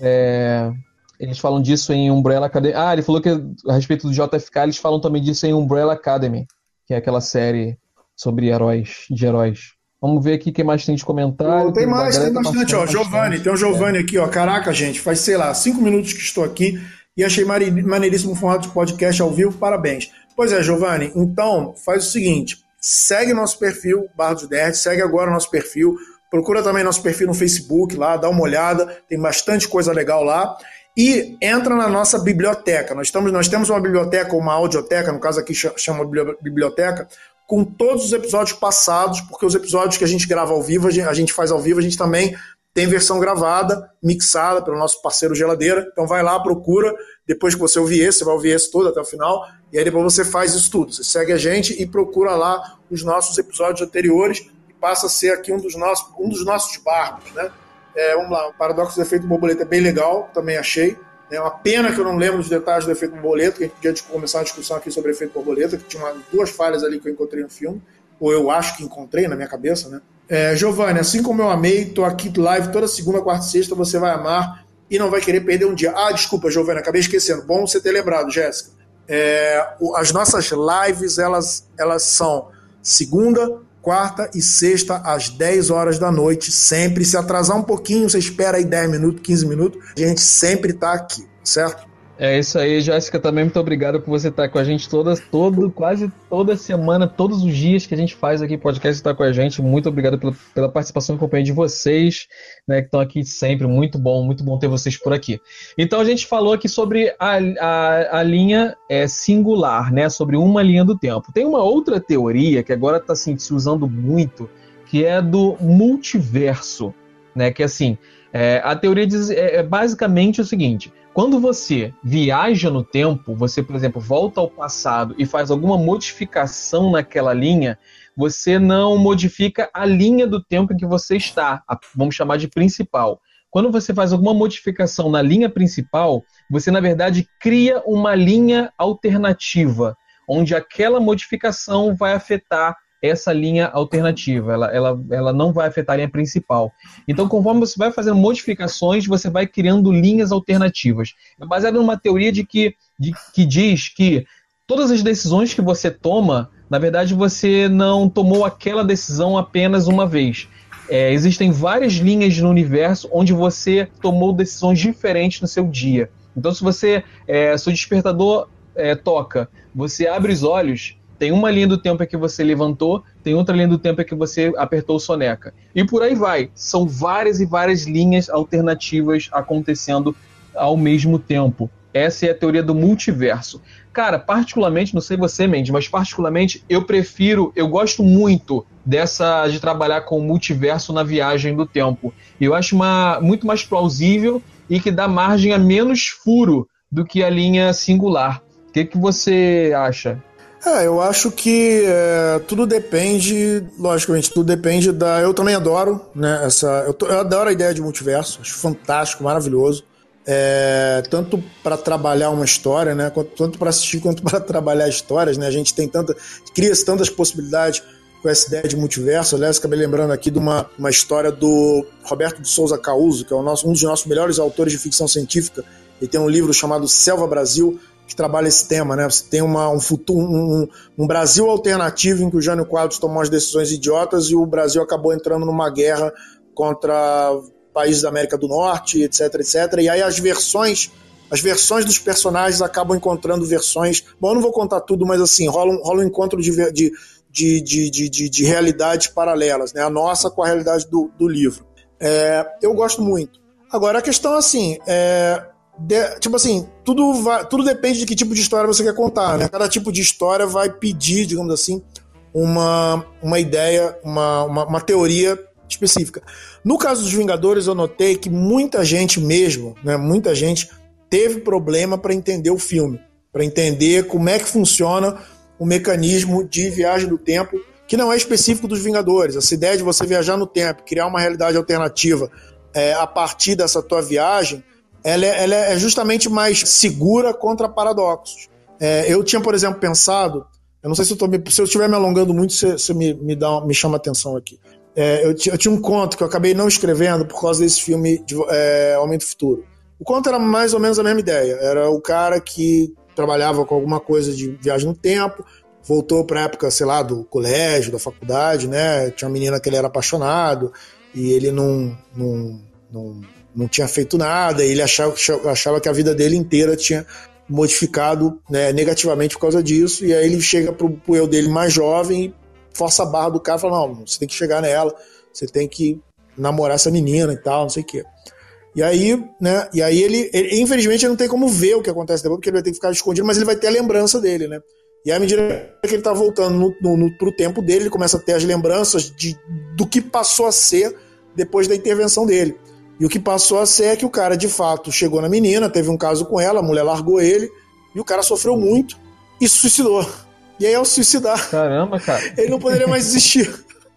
É, eles falam disso em Umbrella Academy. Ah, ele falou que a respeito do JFK, eles falam também disso em Umbrella Academy, que é aquela série sobre heróis, de heróis. Vamos ver aqui o que mais tem de comentário. tem mais, tem tá bastante, ó. Giovanni, tem o Giovanni é. aqui, ó. Caraca, gente, faz, sei lá, cinco minutos que estou aqui e achei maneiríssimo o formato de podcast ao vivo. Parabéns. Pois é, Giovanni, então faz o seguinte: segue nosso perfil, Barra dos Nerd, segue agora nosso perfil, procura também nosso perfil no Facebook lá, dá uma olhada, tem bastante coisa legal lá. E entra na nossa biblioteca. Nós, estamos, nós temos uma biblioteca, uma audioteca, no caso aqui chama biblioteca, com todos os episódios passados, porque os episódios que a gente grava ao vivo, a gente faz ao vivo, a gente também tem versão gravada, mixada pelo nosso parceiro Geladeira. Então vai lá, procura. Depois que você ouvir esse, você vai ouvir esse todo até o final. E aí depois você faz isso tudo. Você segue a gente e procura lá os nossos episódios anteriores e passa a ser aqui um dos nossos, um dos nossos barcos, né? É, vamos lá, o Paradoxo do Efeito Borboleta é bem legal, também achei. É uma pena que eu não lembro dos detalhes do efeito borboleta, que a gente podia começar uma discussão aqui sobre efeito borboleta, que tinha duas falhas ali que eu encontrei no filme, ou eu acho que encontrei na minha cabeça, né? É, Giovanni, assim como eu amei, tô aqui live toda segunda, quarta e sexta, você vai amar e não vai querer perder um dia. Ah, desculpa, Giovanni, acabei esquecendo. Bom você ter lembrado, Jéssica. É, as nossas lives, elas, elas são segunda, quarta e sexta, às 10 horas da noite, sempre. Se atrasar um pouquinho, você espera aí 10 minutos, 15 minutos, a gente sempre tá aqui, certo? É isso aí, Jéssica, também muito obrigado por você estar com a gente todas, todo, quase toda semana, todos os dias que a gente faz aqui podcast estar com a gente. Muito obrigado pela, pela participação e companhia de vocês, né, que estão aqui sempre. Muito bom, muito bom ter vocês por aqui. Então a gente falou aqui sobre a, a, a linha é, singular, né, sobre uma linha do tempo. Tem uma outra teoria que agora está assim, se usando muito, que é do multiverso, né, que assim, é, a teoria diz é, é basicamente o seguinte quando você viaja no tempo, você, por exemplo, volta ao passado e faz alguma modificação naquela linha, você não modifica a linha do tempo em que você está, a, vamos chamar de principal. Quando você faz alguma modificação na linha principal, você, na verdade, cria uma linha alternativa, onde aquela modificação vai afetar essa linha alternativa, ela, ela, ela não vai afetar a linha principal. Então, conforme você vai fazendo modificações, você vai criando linhas alternativas. É baseado numa teoria de que, de, que diz que todas as decisões que você toma, na verdade, você não tomou aquela decisão apenas uma vez. É, existem várias linhas no universo onde você tomou decisões diferentes no seu dia. Então, se você, é, seu despertador é, toca, você abre os olhos, tem uma linha do tempo é que você levantou, tem outra linha do tempo é que você apertou soneca. E por aí vai. São várias e várias linhas alternativas acontecendo ao mesmo tempo. Essa é a teoria do multiverso. Cara, particularmente, não sei você, Mendes, mas particularmente eu prefiro, eu gosto muito dessa de trabalhar com o multiverso na viagem do tempo. Eu acho uma, muito mais plausível e que dá margem a menos furo do que a linha singular. O que, que você acha? É, eu acho que é, tudo depende, logicamente, tudo depende da. Eu também adoro, né? Essa, eu, tô, eu adoro a ideia de multiverso, acho fantástico, maravilhoso. É, tanto para trabalhar uma história, né? Tanto para assistir quanto para trabalhar histórias, né? A gente tem tanta. cria-se tantas possibilidades com essa ideia de multiverso. Aliás, acabei lembrando aqui de uma, uma história do Roberto de Souza Causo, que é nosso, um dos nossos melhores autores de ficção científica. Ele tem um livro chamado Selva Brasil, que trabalha esse tema, né? Você tem uma, um futuro, um, um, Brasil alternativo em que o Jânio Quadros tomou as decisões idiotas e o Brasil acabou entrando numa guerra contra países da América do Norte, etc, etc. E aí as versões, as versões dos personagens acabam encontrando versões. Bom, eu não vou contar tudo, mas assim rola um, rola um encontro de, de, de, de, de, de realidades paralelas, né? A nossa com a realidade do, do livro. É, eu gosto muito. Agora a questão assim, é, de, tipo assim, tudo, vai, tudo depende de que tipo de história você quer contar, né? Cada tipo de história vai pedir, digamos assim, uma, uma ideia, uma, uma, uma teoria específica. No caso dos Vingadores, eu notei que muita gente mesmo, né, muita gente teve problema para entender o filme, para entender como é que funciona o mecanismo de viagem do tempo, que não é específico dos Vingadores. Essa ideia de você viajar no tempo, criar uma realidade alternativa é, a partir dessa tua viagem, ela é, ela é justamente mais segura contra paradoxos. É, eu tinha, por exemplo, pensado, eu não sei se eu, tô se eu estiver me alongando muito, você me, me, dá, me chama atenção aqui. É, eu, eu, tinha um conto que eu acabei não escrevendo por causa desse filme de é, Aumento Futuro. O conto era mais ou menos a mesma ideia. Era o cara que trabalhava com alguma coisa de viagem no tempo, voltou para a época, sei lá, do colégio, da faculdade, né? Tinha uma menina que ele era apaixonado e ele não, não, não não tinha feito nada, ele achava, achava que a vida dele inteira tinha modificado né, negativamente por causa disso, e aí ele chega pro, pro eu dele mais jovem e força a barra do cara fala, não, você tem que chegar nela, você tem que namorar essa menina e tal, não sei o quê. E aí, né, e aí ele, ele, infelizmente, ele não tem como ver o que acontece depois, porque ele vai ter que ficar escondido, mas ele vai ter a lembrança dele, né? E à medida que ele tá voltando no, no, no, pro tempo dele, ele começa a ter as lembranças de, do que passou a ser depois da intervenção dele. E o que passou a ser é que o cara, de fato, chegou na menina, teve um caso com ela, a mulher largou ele, e o cara sofreu muito e se suicidou. E aí, ao suicidar, Caramba, cara. ele não poderia mais existir.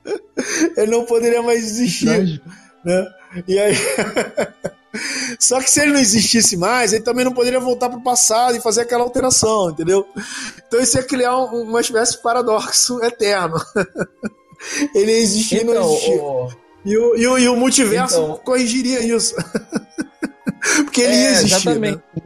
ele não poderia mais existir. Né? E aí. Só que se ele não existisse mais, ele também não poderia voltar para o passado e fazer aquela alteração, entendeu? Então isso ia criar uma espécie de paradoxo eterno. ele ia existir então, e não existir. o- E o, e o, e o multiverso Então- corrigiria isso. Porque ele É, ia existir. exatamente. né?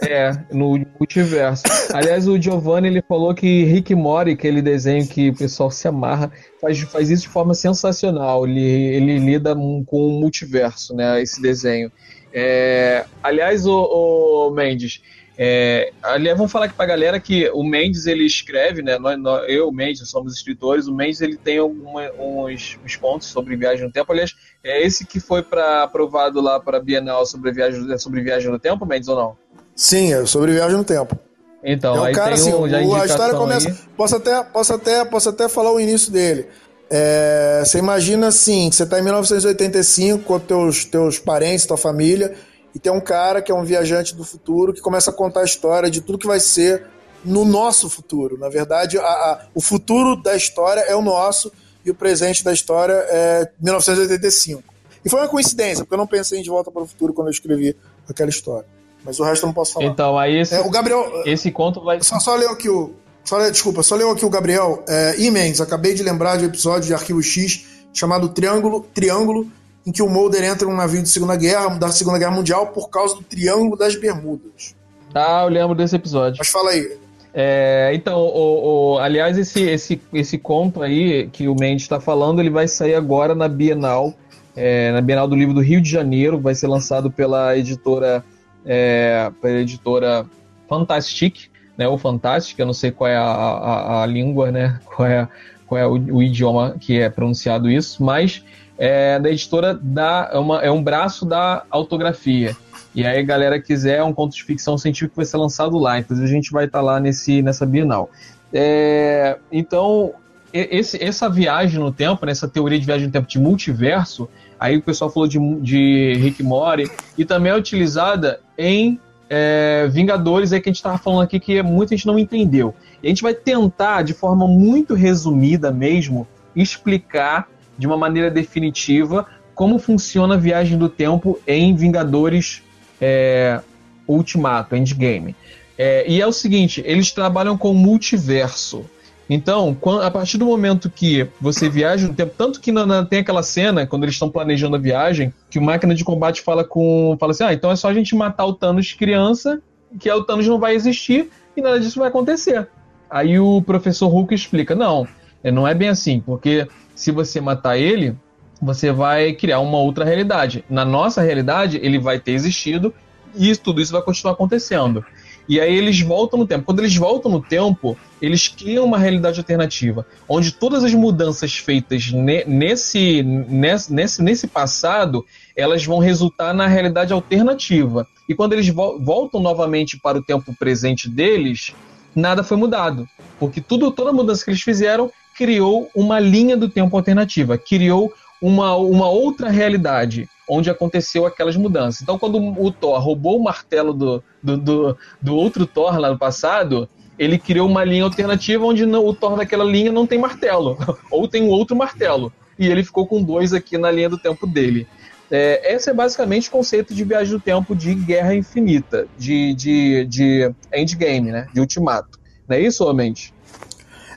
É, no multiverso. Aliás, o Giovanni ele falou que Rick Mori, aquele desenho que o pessoal se amarra, faz, faz isso de forma sensacional. Ele, ele lida com o multiverso, né? Esse desenho. É, aliás, o, o Mendes, é, aliás, vamos falar aqui pra galera que o Mendes ele escreve, né? Nós, nós- eu, o Mendes, somos escritores. O Mendes ele tem alguma- uns, uns pontos sobre viagem no tempo. Aliás, é esse que foi para aprovado lá para a Bienal sobre viagem, sobre viagem no tempo, Mendes ou não? Sim, é sobre viagem no tempo. Então, é um aí cara tem assim, um, a história começa. aí. Posso até, posso, até, posso até falar o início dele. É, você imagina assim, que você está em 1985 com teus, teus parentes, tua família, e tem um cara que é um viajante do futuro que começa a contar a história de tudo que vai ser no nosso futuro. Na verdade, a- a- o futuro da história é o nosso e o presente da história é 1985. E foi uma coincidência, porque eu não pensei em De Volta para o Futuro quando eu escrevi aquela história. Mas o resto eu não posso falar. Então, aí esse, É, o Gabriel, esse conto vai. só, só leu aqui o. Só, leu- desculpa, só leu aqui o Gabriel. É, Imens, acabei de lembrar de um episódio de Arquivo X chamado Triângulo, Triângulo, em que o Mulder entra num navio de Segunda Guerra, da Segunda Guerra Mundial, por causa do Triângulo das Bermudas. Ah, eu lembro desse episódio. Mas fala aí. É, então, o, o- aliás, esse, esse, esse conto aí que o Mendes está falando, ele vai sair agora na Bienal, é, na Bienal do Livro do Rio de Janeiro, vai ser lançado pela editora, é, pela editora Fantastic, né, ou Fantastic, eu não sei qual é a, a, a língua, né, qual é, qual é o, o idioma que é pronunciado isso, mas é da editora da, é, uma, é um braço da autografia. E aí, galera quiser, é um conto de ficção científica que vai ser lançado lá. Inclusive, a gente vai estar lá nesse, nessa Bienal. É, então, esse, essa viagem no tempo, né, essa teoria de viagem no tempo de multiverso, aí o pessoal falou de, de Rick Mori, e também é utilizada em é, Vingadores, aí que a gente estava falando aqui que muita gente não entendeu. E a gente vai tentar, de forma muito resumida mesmo, explicar de uma maneira definitiva como funciona a viagem do tempo em Vingadores é, Ultimato, Endgame. É, e é o seguinte, eles trabalham com multiverso. Então, a partir do momento que você viaja no tempo, tanto que na- na- tem aquela cena, quando eles estão planejando a viagem, que o máquina de combate fala com. fala assim: ah, então é só a gente matar o Thanos criança, que o Thanos não vai existir e nada disso vai acontecer. Aí o professor Hulk explica: não, não é bem assim, porque se você matar ele, você vai criar uma outra realidade. Na nossa realidade, ele vai ter existido e tudo isso vai continuar acontecendo. E aí eles voltam no tempo. Quando eles voltam no tempo, eles criam uma realidade alternativa, onde todas as mudanças feitas ne- nesse, nesse, nesse, nesse passado, elas vão resultar na realidade alternativa. E quando eles vo- voltam novamente para o tempo presente deles, nada foi mudado. Porque tudo, toda mudança que eles fizeram criou uma linha do tempo alternativa, criou uma, uma outra realidade onde aconteceu aquelas mudanças. Então, quando o Thor roubou o martelo do, do, do, do outro Thor lá no passado, ele criou uma linha alternativa onde não- o Thor daquela linha não tem martelo, ou tem um outro martelo. E ele ficou com dois aqui na linha do tempo dele. É, esse é basicamente o conceito de viagem do tempo de guerra infinita, de, de, de endgame, né? De ultimato. Não é isso, Mente?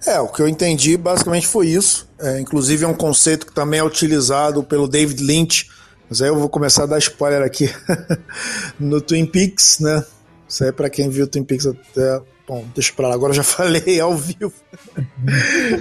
É, o que eu entendi basicamente foi isso. É, inclusive é um conceito que também é utilizado pelo David Lynch, mas aí eu vou começar a dar spoiler aqui no Twin Peaks, né? Isso aí é pra quem viu Twin Peaks até. Bom, deixa pra lá, agora já falei ao vivo.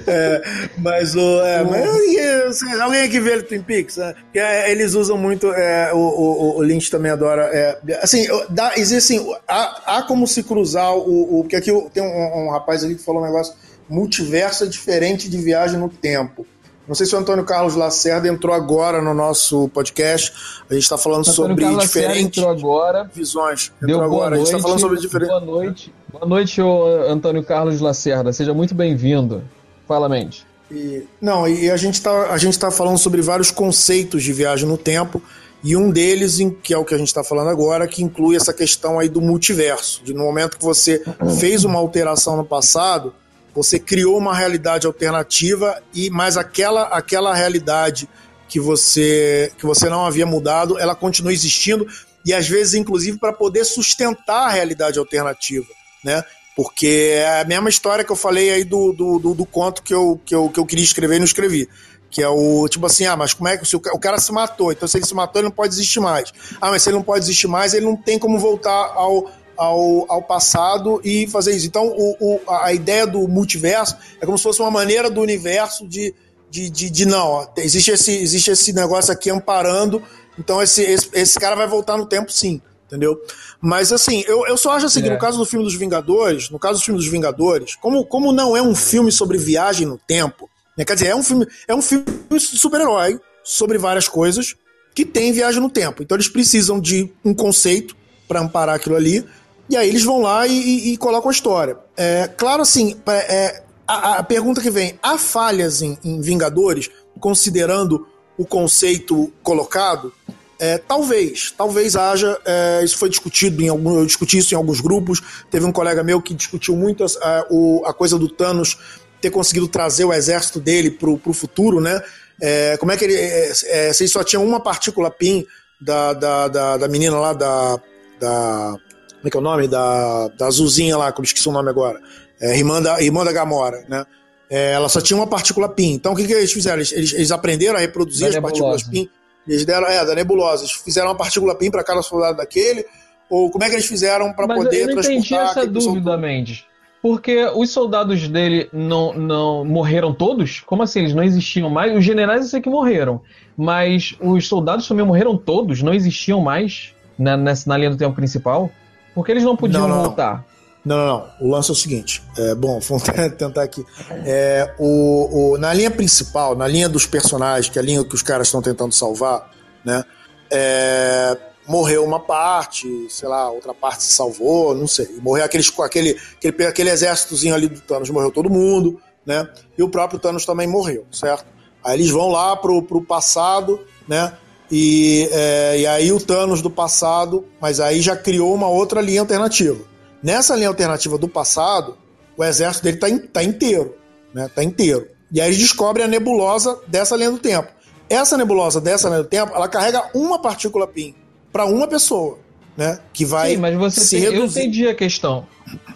É, mas o. É, mas, é, assim, alguém aqui vê Twin Peaks, né? É, eles usam muito. é, o, o, o Lynch também adora. assim, dá, existe assim, há, há como se cruzar o. o porque aqui tem um, um rapaz ali que falou um negócio. Multiverso é diferente de viagem no tempo. Não sei se o Antônio Carlos Lacerda entrou agora no nosso podcast. A gente está falando Antônio sobre Carlos Lacerda diferentes entrou agora. visões. Deu Entrou boa agora. a gente noite. está falando sobre diferentes. Boa noite. Boa noite, Antônio Carlos Lacerda. Seja muito bem-vindo. Fala, Mente. E, não, e a gente está tá falando sobre vários conceitos de viagem no tempo, e um deles, que é o que a gente está falando agora, que inclui essa questão aí do multiverso. De no momento que você fez uma alteração no passado, você criou uma realidade alternativa e mais aquela aquela realidade que você que você não havia mudado, ela continua existindo e às vezes inclusive para poder sustentar a realidade alternativa, né? Porque é a mesma história que eu falei aí do, do, do, do conto que eu, que, eu, que eu queria escrever e não escrevi. Que é o tipo assim, ah, mas como é que se o, o cara se matou? Então, se ele se matou, ele não pode existir mais. Ah, mas se ele não pode existir mais, ele não tem como voltar ao, ao, ao passado e fazer isso. Então, o, o, a ideia do multiverso é como se fosse uma maneira do universo de, de, de, de não, ó, existe, esse, existe esse negócio aqui amparando, então esse, esse, esse cara vai voltar no tempo sim entendeu? Mas assim, eu, eu só acho assim, é. que no caso do filme dos Vingadores, no caso do filme dos Vingadores, como, como não é um filme sobre viagem no tempo, né? Quer dizer, é um filme, é um filme de super-herói sobre várias coisas que tem viagem no tempo. Então eles precisam de um conceito para amparar aquilo ali. E aí eles vão lá e, e, e colocam a história. É, claro, assim, é, a, a, pergunta que vem: há falhas em, em Vingadores, considerando o conceito colocado? É, talvez, talvez haja. É, isso foi discutido em algum, eu discuti isso em alguns grupos. Teve um colega meu que discutiu muito a, a, o, a coisa do Thanos ter conseguido trazer o exército dele pro, pro futuro, né? É, como é que ele. É, é, se ele só tinha uma partícula PIN da, da, da, da, menina lá da. da como é que é o nome? Da, da azulzinha lá, como esqueci o nome agora. É, irmã, da, irmã da Gamora, né? É, ela só tinha uma partícula PIN. Então o que, que eles fizeram? Eles, eles, eles aprenderam a reproduzir da as nebulosa. partículas PIN. Eles deram, é, da nebulosa. Eles fizeram uma partícula PIN para cada soldado daquele. Ou como é que eles fizeram para poder eu não transportar? Entendi essa dúvida, Mendes. Porque os soldados dele não, não morreram todos? Como assim? Eles não existiam mais? Os generais eu sei que morreram. Mas os soldados também morreram todos? Não existiam mais na, nessa, na linha do tempo principal? Porque eles não podiam não, não, voltar? Não, não, não. O lance é o seguinte. É, bom, vamos tentar aqui. É, o, o, na linha principal, na linha dos personagens, que é a linha que os caras estão tentando salvar, né? É, morreu uma parte, sei lá, outra parte se salvou, não sei. Morreu aqueles, aquele, aquele, aquele exércitozinho ali do Thanos, morreu todo mundo, né? E o próprio Thanos também morreu, certo? Aí eles vão lá pro, pro passado, né? E, é, e aí o Thanos do passado, mas aí já criou uma outra linha alternativa. Nessa linha alternativa do passado, o exército dele tá, in, tá inteiro, né? Tá inteiro. E aí eles descobrem a nebulosa dessa linha do tempo. Essa nebulosa dessa linha do tempo, ela carrega uma partícula PIN para uma pessoa, né? Que vai Sim, mas você se tem, reduzir. Eu entendi a questão.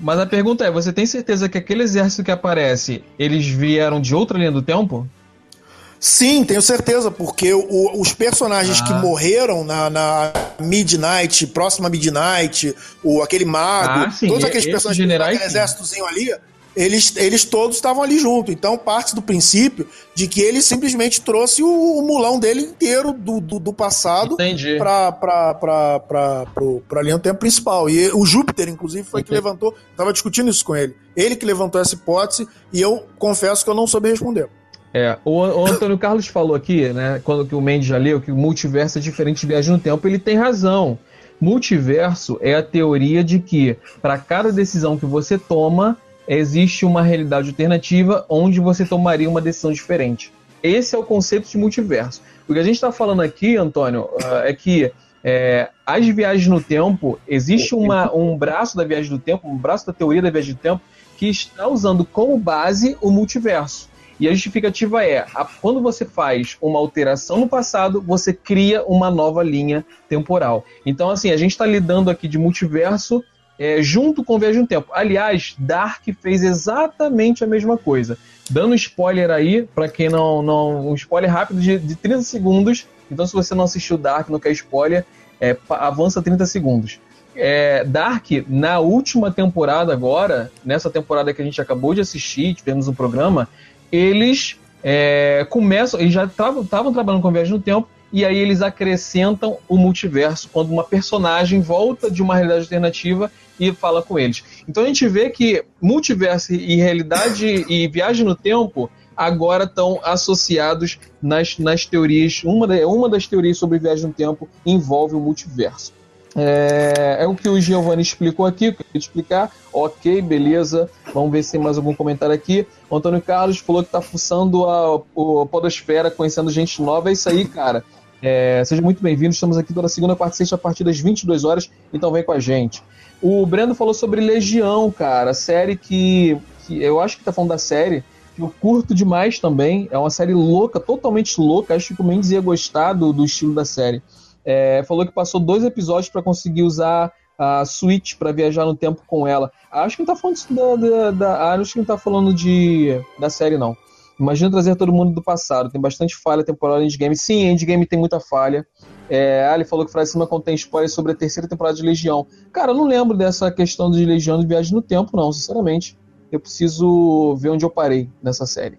Mas a pergunta é, você tem certeza que aquele exército que aparece, eles vieram de outra linha do tempo? Sim, tenho certeza, porque o, os personagens ah. que morreram na, na, Midnight, próxima Midnight, o, aquele mago, ah, todos aqueles personagens generais, aquele exércitozinho ali, eles, eles todos estavam ali junto. Então, parte do princípio de que ele simplesmente trouxe o, o mulão dele inteiro do, do, do passado para a linha do tempo principal. E o Júpiter, inclusive, foi Entendi. que levantou. Estava discutindo isso com ele. Ele que levantou essa hipótese e eu confesso que eu não soube responder. É, o, o Antônio Carlos falou aqui, né, quando que o Mendes já leu, que o multiverso é diferente de viagem no tempo, ele tem razão. Multiverso é a teoria de que, para cada decisão que você toma, existe uma realidade alternativa onde você tomaria uma decisão diferente. Esse é o conceito de multiverso. O que a gente está falando aqui, Antônio, uh, é que é, as viagens no tempo, existe uma, um braço da viagem do tempo, um braço da teoria da viagem do tempo, que está usando como base o multiverso. E a justificativa é: a, quando você faz uma alteração no passado, você cria uma nova linha temporal. Então, assim, a gente está lidando aqui de multiverso é, junto com Viagem no Tempo. Aliás, Dark fez exatamente a mesma coisa. Dando spoiler aí, para quem não, não. Um spoiler rápido de, de 30 segundos. Então, se você não assistiu Dark, não quer spoiler, é, avança 30 segundos. É, Dark, na última temporada agora, nessa temporada que a gente acabou de assistir, tivemos um programa, eles é, começam, eles já estavam trabalhando com Viagem no Tempo, e aí eles acrescentam o multiverso quando uma personagem volta de uma realidade alternativa e fala com eles. Então a gente vê que multiverso e realidade e viagem no tempo agora estão associados nas, nas teorias. Uma, uma das teorias sobre viagem no tempo envolve o multiverso. É, é, o que o Giovanni explicou aqui, o que eu queria explicar. Ok, beleza. Vamos ver se tem mais algum comentário aqui. O Antônio Carlos falou que tá fuçando a, a Podosfera, conhecendo gente nova. É isso aí, cara. É, seja muito bem-vindo. Estamos aqui toda segunda, quarta e sexta, a partir das 22 horas. Então vem com a gente. O Breno falou sobre Legião, cara. Série que, que eu acho que tá falando da série que eu curto demais também. É uma série louca, totalmente louca. Acho que o Mendes ia gostar do, do estilo da série. É, falou que passou dois episódios para conseguir usar a Switch para viajar no tempo com ela. Acho que não tá falando da, da, da, acho que não tá falando de da série não. Imagina trazer todo mundo do passado. Tem bastante falha temporal em Endgame. Sim, Endgame tem muita falha. É, Ali falou que Fracima contém spoiler sobre a terceira temporada de Legião. Cara, eu não lembro dessa questão de Legião de viagem no tempo, não, sinceramente. Eu preciso ver onde eu parei nessa série.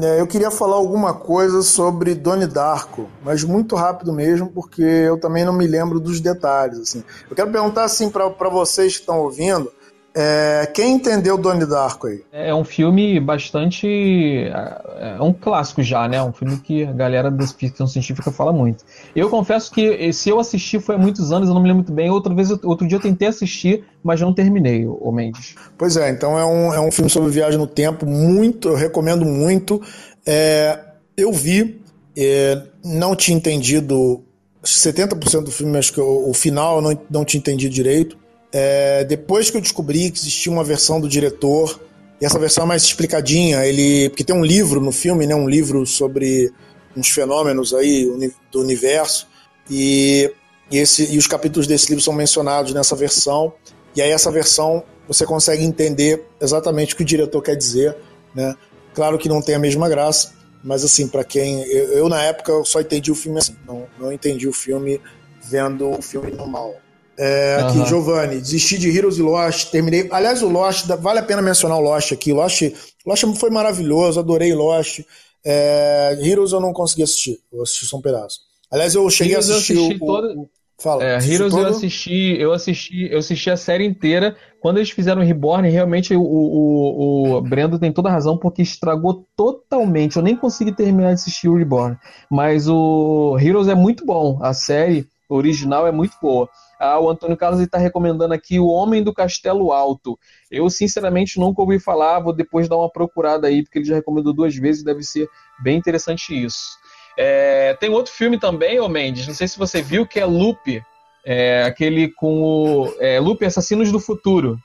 É, eu queria falar alguma coisa sobre Doni Darko, mas muito rápido mesmo, porque eu também não me lembro dos detalhes. Assim. Eu quero perguntar assim para vocês que estão ouvindo, é, quem entendeu Donnie Darko aí? É um filme bastante. É, é um clássico já, né? Um filme que a galera da ficção científica fala muito. Eu confesso que se eu assisti foi há muitos anos, eu não me lembro muito bem. Outra vez, outro dia eu tentei assistir, mas não terminei, o Mendes. Pois é, então é um, é um filme sobre viagem no tempo, muito, eu recomendo muito. É, eu vi, é, não tinha entendido 70% do filme, acho que o, o final eu não, não tinha entendido direito. É, depois que eu descobri que existia uma versão do diretor, e essa versão é mais explicadinha, ele. Porque tem um livro no filme, né? Um livro sobre uns fenômenos aí do universo. E, e, esse, e os capítulos desse livro são mencionados nessa versão. E aí essa versão você consegue entender exatamente o que o diretor quer dizer, né? Claro que não tem a mesma graça, mas assim, para quem. Eu, eu, na época só entendi o filme assim, não, não entendi o filme vendo o filme normal. É, aqui, Giovanni, desisti de Heroes e Lost, terminei. Aliás, o Lost, vale a pena mencionar o Lost aqui. Lost, Lost foi maravilhoso, adorei Lost. É, Heroes eu não consegui assistir, eu assisti só um pedaço. Aliás, eu cheguei Heroes a assistir o, todo... Fala. É, Heroes todo? eu assisti, eu assisti, eu assisti a série inteira. Quando eles fizeram o Reborn, realmente o, o, o Brendo tem toda a razão, porque estragou totalmente. Eu nem consegui terminar de assistir o Reborn. Mas o Heroes é muito bom. A série original é muito boa. Ah, o Antônio Carlos está recomendando aqui O Homem do Castelo Alto. Eu, sinceramente, nunca ouvi falar, vou depois dar uma procurada aí, porque ele já recomendou duas vezes, deve ser bem interessante isso. É, tem outro filme também, ô Mendes, não sei se você viu, que é Loop. É, aquele com o. É, Loop Assassinos do Futuro.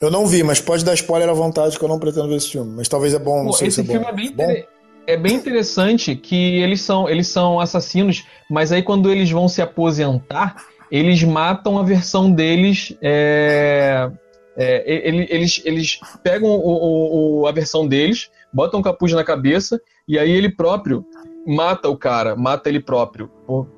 Eu não vi, mas pode dar spoiler à vontade que eu não pretendo ver esse filme. Mas talvez é bom, não Pô, sei esse se é filme bom. É bem, bom? é bem interessante que eles são, eles são assassinos, mas aí quando eles vão se aposentar, eles matam a versão deles. É, é, eles, eles pegam o, o, a versão deles, botam um capuz na cabeça e aí ele próprio mata o cara, mata ele próprio,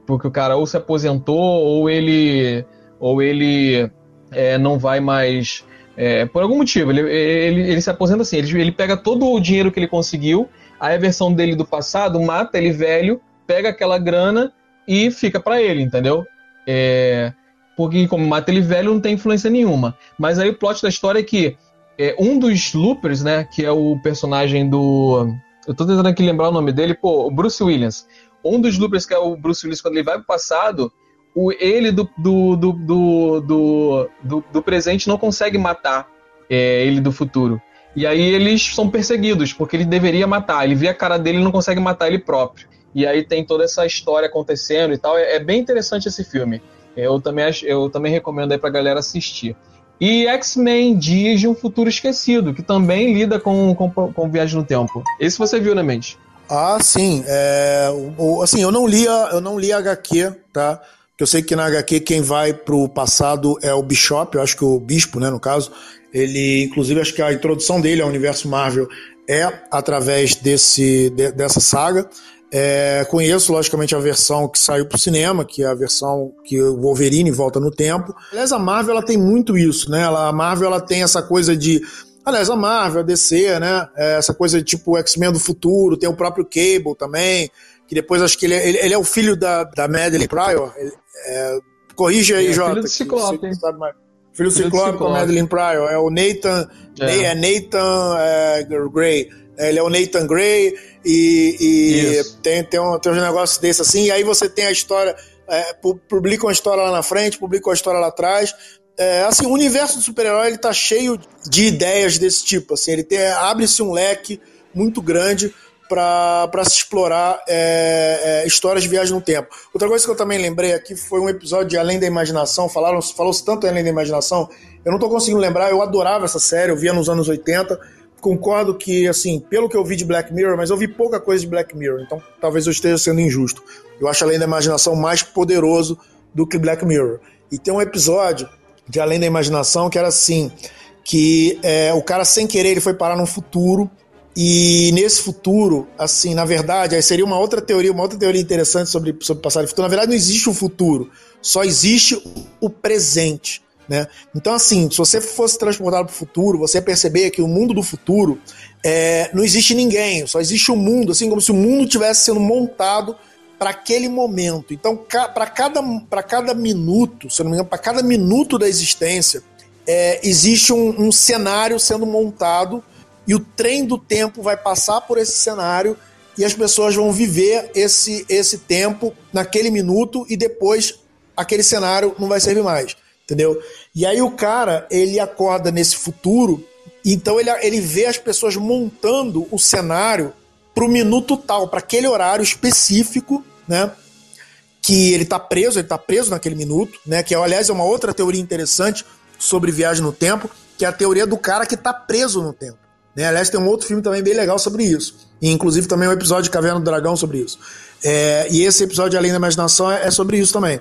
porque o cara ou se aposentou ou ele ou ele é, não vai mais é, por algum motivo ele, ele, ele se aposenta assim, ele, ele pega todo o dinheiro que ele conseguiu, aí a versão dele do passado mata ele velho, pega aquela grana e fica para ele, entendeu? É, porque como mata ele velho não tem influência nenhuma. Mas aí o plot da história é que é, um dos loopers, né, que é o personagem do... Eu tô tentando aqui lembrar o nome dele, pô, o Bruce Williams. Um dos loopers que é o Bruce Williams, quando ele vai pro passado, o, ele do, do, do, do, do, presente não consegue matar é, ele do futuro. E aí eles são perseguidos, porque ele deveria matar. Ele vê a cara dele e não consegue matar ele próprio. E aí tem toda essa história acontecendo e tal. É, é bem interessante esse filme. Eu também, eu também recomendo aí pra galera assistir. E X-Men Dias de um Futuro Esquecido, que também lida com, com, com viagem no tempo. Esse você viu, né, Mente? Ah, sim. É, assim, eu não li a, eu não li a HQ, tá? Eu sei que na HQ quem vai pro passado é o Bishop, eu acho que o Bispo, né, no caso. Ele, inclusive, acho que a introdução dele ao universo Marvel é através desse, de, dessa saga. É, conheço, logicamente, a versão que saiu para o cinema, que é a versão que o Wolverine volta no tempo. Aliás, a Marvel ela tem muito isso, né? Ela, a Marvel ela tem essa coisa de. Aliás, a Marvel, a DC, né? É essa coisa de tipo X-Men do futuro, tem o próprio Cable também, que depois acho que ele, é, ele, ele é o filho da, da Madeline Pryor. Ele, é, corrige aí, é, Jota. Filho do Ciclope. Filho do Ciclope com a Madeline Pryor. É o Nathan, é. é Nathan é, Gray. Ele é o Nathan Gray e, e tem, tem, um, tem um negócio desse assim. E aí você tem a história é, publica uma história lá na frente, publica uma história lá atrás. É, assim, o universo do super-herói ele tá cheio de ideias desse tipo. Assim, ele abre-se um leque muito grande para se explorar é, é, histórias de viagem no tempo. Outra coisa que eu também lembrei aqui foi um episódio de Além da Imaginação. Falaram, falou-se tanto em Além da Imaginação. Eu não estou conseguindo lembrar. Eu adorava essa série. Eu via nos anos 80. Concordo que, assim, pelo que eu vi de Black Mirror, mas eu vi pouca coisa de Black Mirror. Então, talvez eu esteja sendo injusto. Eu acho Além da Imaginação mais poderoso do que Black Mirror. E tem um episódio de Além da Imaginação que era assim, que é, o cara sem querer ele foi parar num futuro e nesse futuro, assim, na verdade, aí seria uma outra teoria, uma outra teoria interessante sobre, sobre passado e futuro. Na verdade, não existe o futuro, só existe o presente. Né? Então, assim, se você fosse transportado para o futuro, você ia perceber que o mundo do futuro é, não existe ninguém, só existe o mundo, assim como se o mundo estivesse sendo montado para aquele momento. Então, para cada, cada minuto, se não me engano, para cada minuto da existência, é, existe um, um cenário sendo montado e o trem do tempo vai passar por esse cenário e as pessoas vão viver esse, esse tempo naquele minuto e depois aquele cenário não vai servir mais, entendeu? E aí o cara, ele acorda nesse futuro, então ele, ele vê as pessoas montando o cenário para o minuto tal, para aquele horário específico, né? Que ele tá preso, ele tá preso naquele minuto, né? Que aliás é uma outra teoria interessante sobre viagem no tempo, que é a teoria do cara que tá preso no tempo. Né? Aliás, tem um outro filme também bem legal sobre isso. E, inclusive também um episódio de Caverna do Dragão sobre isso. É, e esse episódio, Além da Imaginação, é, é sobre isso também.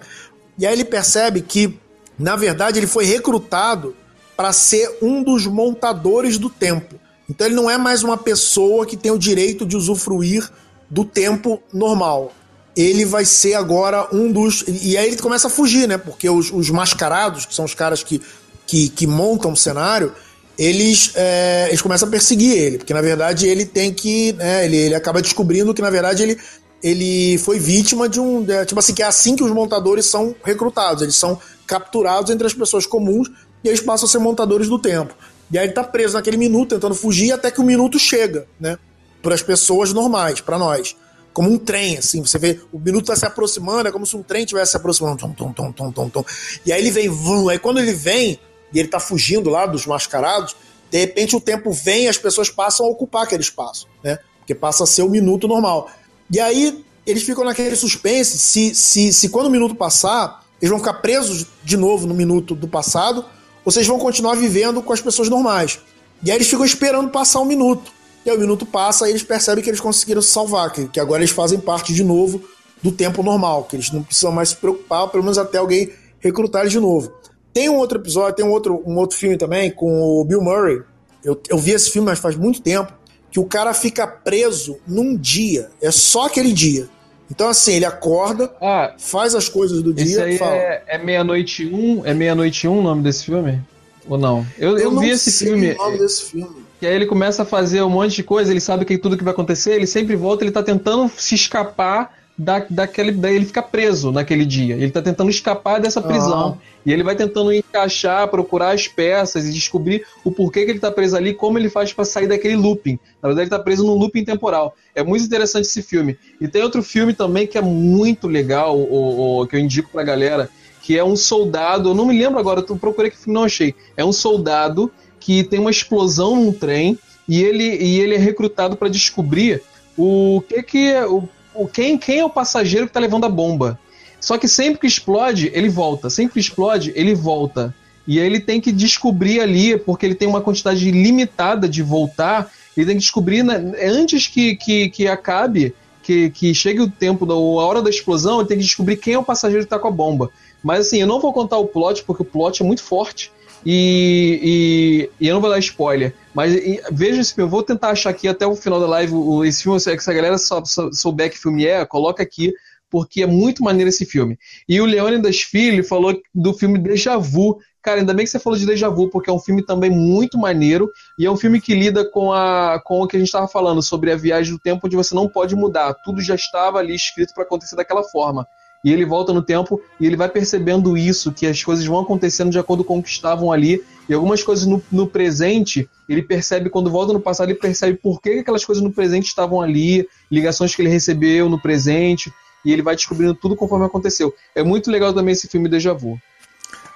E aí ele percebe que, na verdade, ele foi recrutado para ser um dos montadores do tempo. Então ele não é mais uma pessoa que tem o direito de usufruir do tempo normal. Ele vai ser agora um dos. E aí ele começa a fugir, né? Porque os, os mascarados, que são os caras que, que, que montam o cenário, eles, é, eles começam a perseguir ele, porque na verdade ele tem que. Né, ele, ele acaba descobrindo que na verdade ele, ele foi vítima de um. De, tipo assim, que é assim que os montadores são recrutados, eles são capturados entre as pessoas comuns e eles passam a ser montadores do tempo. E aí ele tá preso naquele minuto, tentando fugir, até que o minuto chega, né? Para as pessoas normais, para nós. Como um trem, assim, você vê, o minuto tá se aproximando, é como se um trem estivesse se aproximando. Tom, tom, tom, tom, tom. E aí ele vem, vum, aí quando ele vem, e ele está fugindo lá dos mascarados, de repente o tempo vem e as pessoas passam a ocupar aquele espaço, né? Porque passa a ser o minuto normal. E aí eles ficam naquele suspense se, se, se quando o minuto passar, eles vão ficar presos de novo no minuto do passado, ou vocês vão continuar vivendo com as pessoas normais. E aí eles ficam esperando passar um minuto. E aí o minuto passa e eles percebem que eles conseguiram se salvar, que, que agora eles fazem parte de novo do tempo normal, que eles não precisam mais se preocupar, pelo menos até alguém recrutar eles de novo. Tem um outro episódio, tem um outro, um outro filme também com o Bill Murray. Eu, eu vi esse filme, mas faz muito tempo. Que o cara fica preso num dia. É só aquele dia. Então, assim, ele acorda, ah, faz as coisas do esse dia aí fala. É, é Meia-Noite Um? É Meia-Noite Um o nome desse filme? Ou não? Eu, eu, eu vi esse filme. O nome desse filme. Que aí ele começa a fazer um monte de coisa, ele sabe que tudo que vai acontecer, ele sempre volta, ele tá tentando se escapar da, daquele, daí ele fica preso naquele dia. Ele está tentando escapar dessa prisão. Ah. E ele vai tentando encaixar, procurar as peças e descobrir o porquê que ele está preso ali, como ele faz para sair daquele looping. Na verdade, ele está preso num looping temporal. É muito interessante esse filme. E tem outro filme também que é muito legal, o, que eu indico pra galera, que é um soldado. Eu não me lembro agora, eu procurei que filme não achei. É um soldado que tem uma explosão num trem e ele, e ele é recrutado para descobrir o que que o o quem, quem é o passageiro que está levando a bomba. Só que sempre que explode, ele volta. Sempre que explode, ele volta. E aí ele tem que descobrir ali, porque ele tem uma quantidade limitada de voltar, ele tem que descobrir né, antes que, que, que acabe, que, que chegue o tempo, da, a hora da explosão, ele tem que descobrir quem é o passageiro que está com a bomba. Mas assim, eu não vou contar o plot, porque o plot é muito forte. E, e, e, eu não vou dar spoiler, mas e, veja esse filme. Eu vou tentar achar aqui até o final da live o, esse filme. Se a galera souber que filme é, coloca aqui, porque é muito maneiro esse filme. E o Leônidas Filho falou do filme Deja Vu. Cara, ainda bem que você falou de Deja Vu, porque é um filme também muito maneiro e é um filme que lida com, a, com o que a gente estava falando sobre a viagem do tempo, onde você não pode mudar. Tudo já estava ali escrito para acontecer daquela forma. E ele volta no tempo e ele vai percebendo isso, que as coisas vão acontecendo de acordo com o que estavam ali. E algumas coisas no, no presente, ele percebe, quando volta no passado, ele percebe por que aquelas coisas no presente estavam ali, ligações que ele recebeu no presente. e ele vai descobrindo tudo conforme aconteceu. É muito legal também esse filme Deja Vu.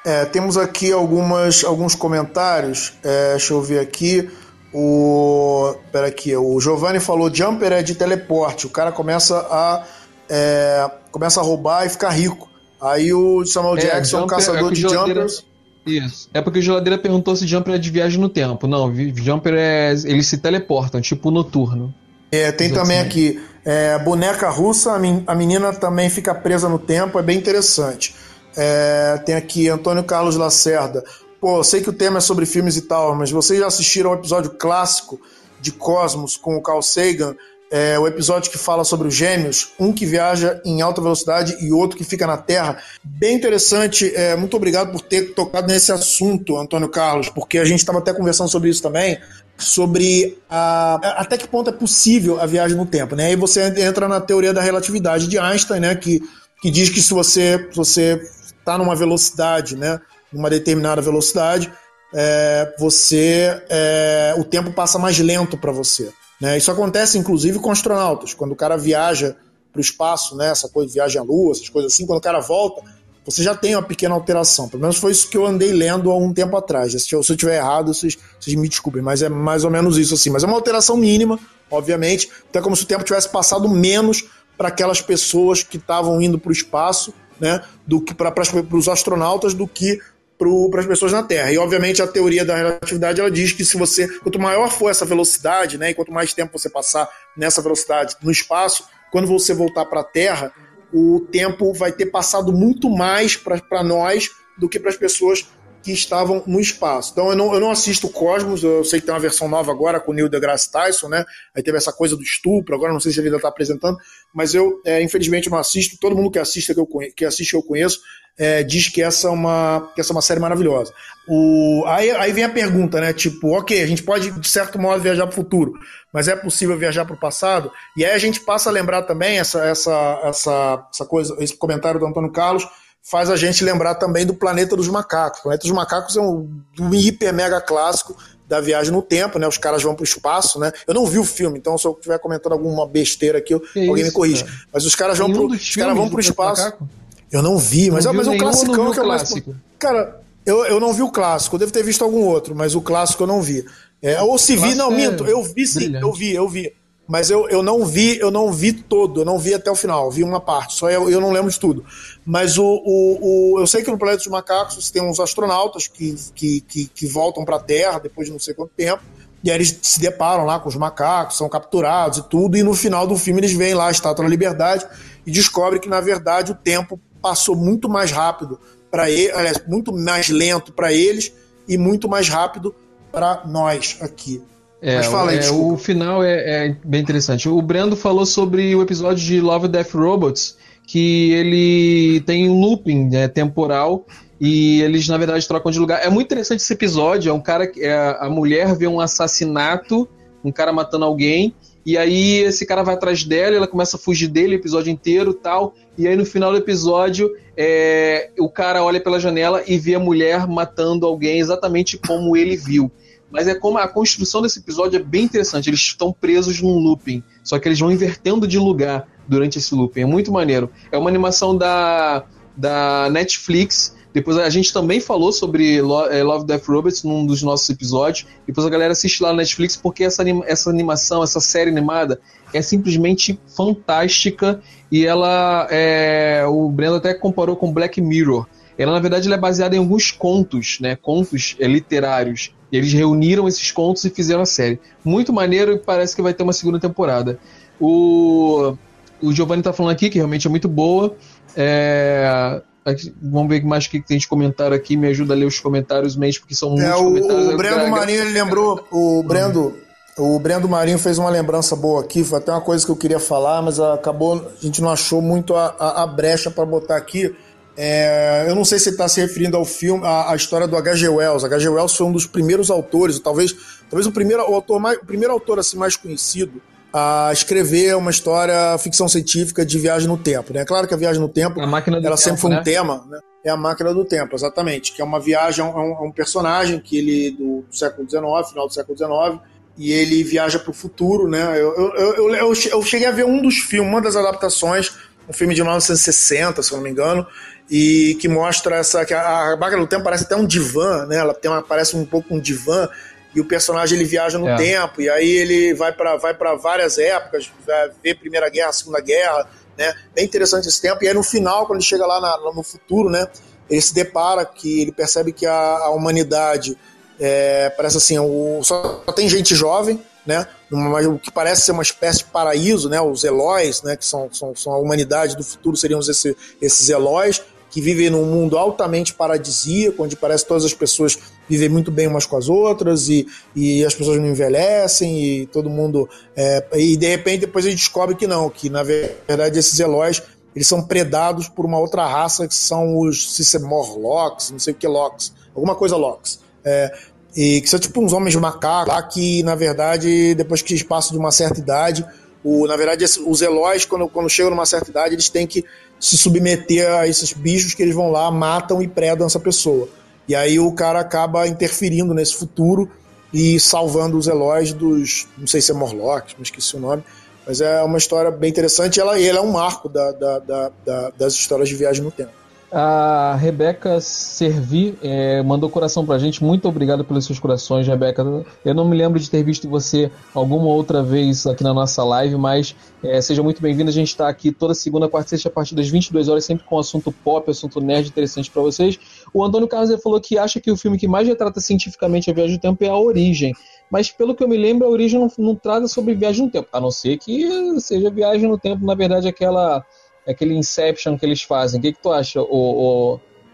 É, temos aqui algumas, alguns comentários. É, deixa eu ver aqui. O. Pera aqui, o Giovanni falou: Jumper é de teleporte. O cara começa a. É, começa a roubar e ficar rico. Aí o Samuel É, Jackson, Jumper- caçador é de jumpers. Isso. É porque o Geladeira perguntou se Jumper é de viagem no tempo. Não, Jumper é. Eles se teleportam, tipo noturno. É, tem também aqui é, boneca russa, a, men- a menina também fica presa no tempo, é bem interessante. É, tem aqui Antônio Carlos Lacerda. Pô, sei que o tema é sobre filmes e tal, mas vocês já assistiram ao episódio clássico de Cosmos com o Carl Sagan? É, o episódio que fala sobre os gêmeos, um que viaja em alta velocidade e outro que fica na Terra. Bem interessante. é, muito obrigado por ter tocado nesse assunto, Antônio Carlos, porque a gente estava até conversando sobre isso também sobre a, até que ponto é possível a viagem no tempo, né? Aí você entra na teoria da relatividade de Einstein, né? Que, que diz que se você você está numa velocidade, né? Numa determinada velocidade, é, você é, o tempo passa mais lento para você. Né? Isso acontece inclusive com astronautas, quando o cara viaja para o espaço, né? Essa coisa viagem à Lua, essas coisas assim, quando o cara volta, você já tem uma pequena alteração. Pelo menos foi isso que eu andei lendo há um tempo atrás. Se eu, se eu tiver errado, vocês, vocês me desculpem, mas é mais ou menos isso assim. Mas é uma alteração mínima, obviamente. Então é como se o tempo tivesse passado menos para aquelas pessoas que estavam indo para o espaço, né? Do que para os astronautas, do que para as pessoas na Terra. E obviamente a teoria da relatividade ela diz que se você quanto maior for essa velocidade, né, e quanto mais tempo você passar nessa velocidade no espaço, quando você voltar para a Terra, o tempo vai ter passado muito mais para nós do que para as pessoas que estavam no espaço. Então eu não, eu não assisto Cosmos, eu sei que tem uma versão nova agora com o Neil deGrasse Tyson, né? Aí teve essa coisa do estupro, agora não sei se ele ainda está apresentando, mas eu é, infelizmente não assisto. Todo mundo que assiste que eu que assiste eu conheço é, diz que essa é uma que essa é uma série maravilhosa. O, aí, aí vem a pergunta, né? Tipo, ok, a gente pode de certo modo viajar para o futuro, mas é possível viajar para o passado? E aí a gente passa a lembrar também essa essa essa essa coisa, esse comentário do Antônio Carlos faz a gente lembrar também do Planeta dos Macacos. O Planeta dos Macacos é um, um hiper mega clássico da viagem no tempo, né? Os caras vão para o espaço, né? Eu não vi o filme, então se eu estiver comentando alguma besteira aqui, Que alguém isso, me corrige. cara? Mas os caras vão pro, dos os caras vão pro espaço. Macaco? Eu não vi, mas, Não é, mas é um classicão que é o mais. clássico? Cara, eu, eu não vi o clássico, eu devo ter visto algum outro, mas o clássico eu não vi. É, ou se vi, clássico não, é minto, eu vi sim, brilhante. eu vi, eu vi. Mas eu, eu não vi, eu não vi todo, eu não vi até o final, vi uma parte, só eu, eu não lembro de tudo. Mas o, o, o- eu sei que no Planeta dos Macacos você tem uns astronautas que, que, que, que voltam para a Terra depois de não sei quanto tempo, e aí eles se deparam lá com os macacos, são capturados e tudo, e no final do filme eles veem lá a Estátua da Liberdade e descobrem que, na verdade, o tempo passou muito mais rápido para eles, aliás, muito mais lento para eles e muito mais rápido para nós aqui. É, Mas fala aí, é, o final é, é bem interessante. O Brando falou sobre o episódio de Love, Death Robots, que ele tem um looping né, temporal e eles, na verdade, trocam de lugar. É muito interessante esse episódio. É um cara que é, a mulher vê um assassinato, um cara matando alguém, e aí esse cara vai atrás dela, ela começa a fugir dele o episódio inteiro tal. E aí no final do episódio, é, o cara olha pela janela e vê a mulher matando alguém exatamente como ele viu. Mas é como a construção desse episódio é bem interessante. Eles estão presos num looping, só que eles vão invertendo de lugar durante esse looping. É muito maneiro. É uma animação da, da Netflix. Depois a gente também falou sobre eh, Love Death Robots num dos nossos episódios. Depois a galera assiste lá na Netflix porque essa, anima- essa animação, essa série animada é simplesmente fantástica e ela é, o Breno até comparou com Black Mirror. Ela na verdade ela é baseada em alguns contos, né? Contos eh, literários. E eles reuniram esses contos e fizeram a série. Muito maneiro e parece que vai ter uma segunda temporada. O, o Giovanni tá falando aqui que realmente é muito boa. É, aqui- vamos ver mais o que tem de comentário aqui. Me ajuda a ler os comentários mesmo, porque são muitos É, comentários. o, o Brendo Marinho, ele lembrou, o Brendo, o Brendo Marinho fez uma lembrança boa aqui, foi até uma coisa que eu queria falar, mas acabou, a gente não achou muito a, a- a brecha para botar aqui. É, eu não sei se ele está se referindo ao filme, à, à história do H.G. Wells. H.G. Wells foi um dos primeiros autores, talvez, talvez o primeiro o autor mais, o primeiro autor assim mais conhecido a escrever uma história ficção científica de viagem no tempo. Né? Claro que a viagem no tempo do ela tempo, sempre foi um né? tema, né? É a máquina do tempo, exatamente. Que é uma viagem, é um, é um personagem que ele do, século XIX, final do século XIX, e ele viaja para o futuro, né? Eu, eu, eu, eu, eu cheguei a ver um dos filmes, uma das adaptações um filme de 1960, se eu não me engano, e que mostra essa que a, a máquina do tempo parece até um divã, né? Ela tem uma, parece um pouco um divã e o personagem ele viaja no é. tempo e aí ele vai para vai para várias épocas, vai ver Primeira Guerra, Segunda Guerra, né? Bem interessante esse tempo. E aí no final, quando ele chega lá na, no futuro, né? Ele se depara que ele percebe que a, a humanidade é, parece assim, o, só tem gente jovem, né? o que parece ser uma espécie de paraíso, né? Os Eloys, né? Que são, são, são a humanidade do futuro, seriam esse, esses Eloys que vivem num mundo altamente paradisíaco, onde parece que todas as pessoas vivem muito bem umas com as outras e, e as pessoas não envelhecem e todo mundo. É, e de repente depois a gente descobre que não, que na verdade esses Eloys eles são predados por uma outra raça que são os se Morlocks, não sei o que Locks, alguma coisa Locks. É, e que são tipo uns homens macacos lá que, na verdade, depois que eles passam de uma certa idade, o, na verdade, os Eloys, quando, quando chegam numa certa idade, eles têm que se submeter a esses bichos que eles vão lá, matam e predam essa pessoa. E aí o cara acaba interferindo nesse futuro e salvando os Eloys dos. Não sei se é Morlocks, não esqueci o nome. Mas é uma história bem interessante. Ela, ela é um marco da, da, da, das histórias de viagem no tempo. A Rebeca Servi é, mandou coração pra gente. Muito obrigado pelos seus corações, Rebeca. Eu não me lembro de ter visto você alguma outra vez aqui na nossa live, mas é, seja muito bem-vindo. A gente está aqui toda segunda, quarta e sexta, a partir das 22 horas, sempre com assunto pop, assunto nerd interessante para vocês. O Antônio Carlos falou que acha que o filme que mais retrata cientificamente a viagem do tempo é A Origem. Mas pelo que eu me lembro, A Origem não, não trata sobre viagem no tempo, a não ser que seja viagem no tempo, na verdade, aquela aquele Inception que eles fazem. O que, que tu acha, o,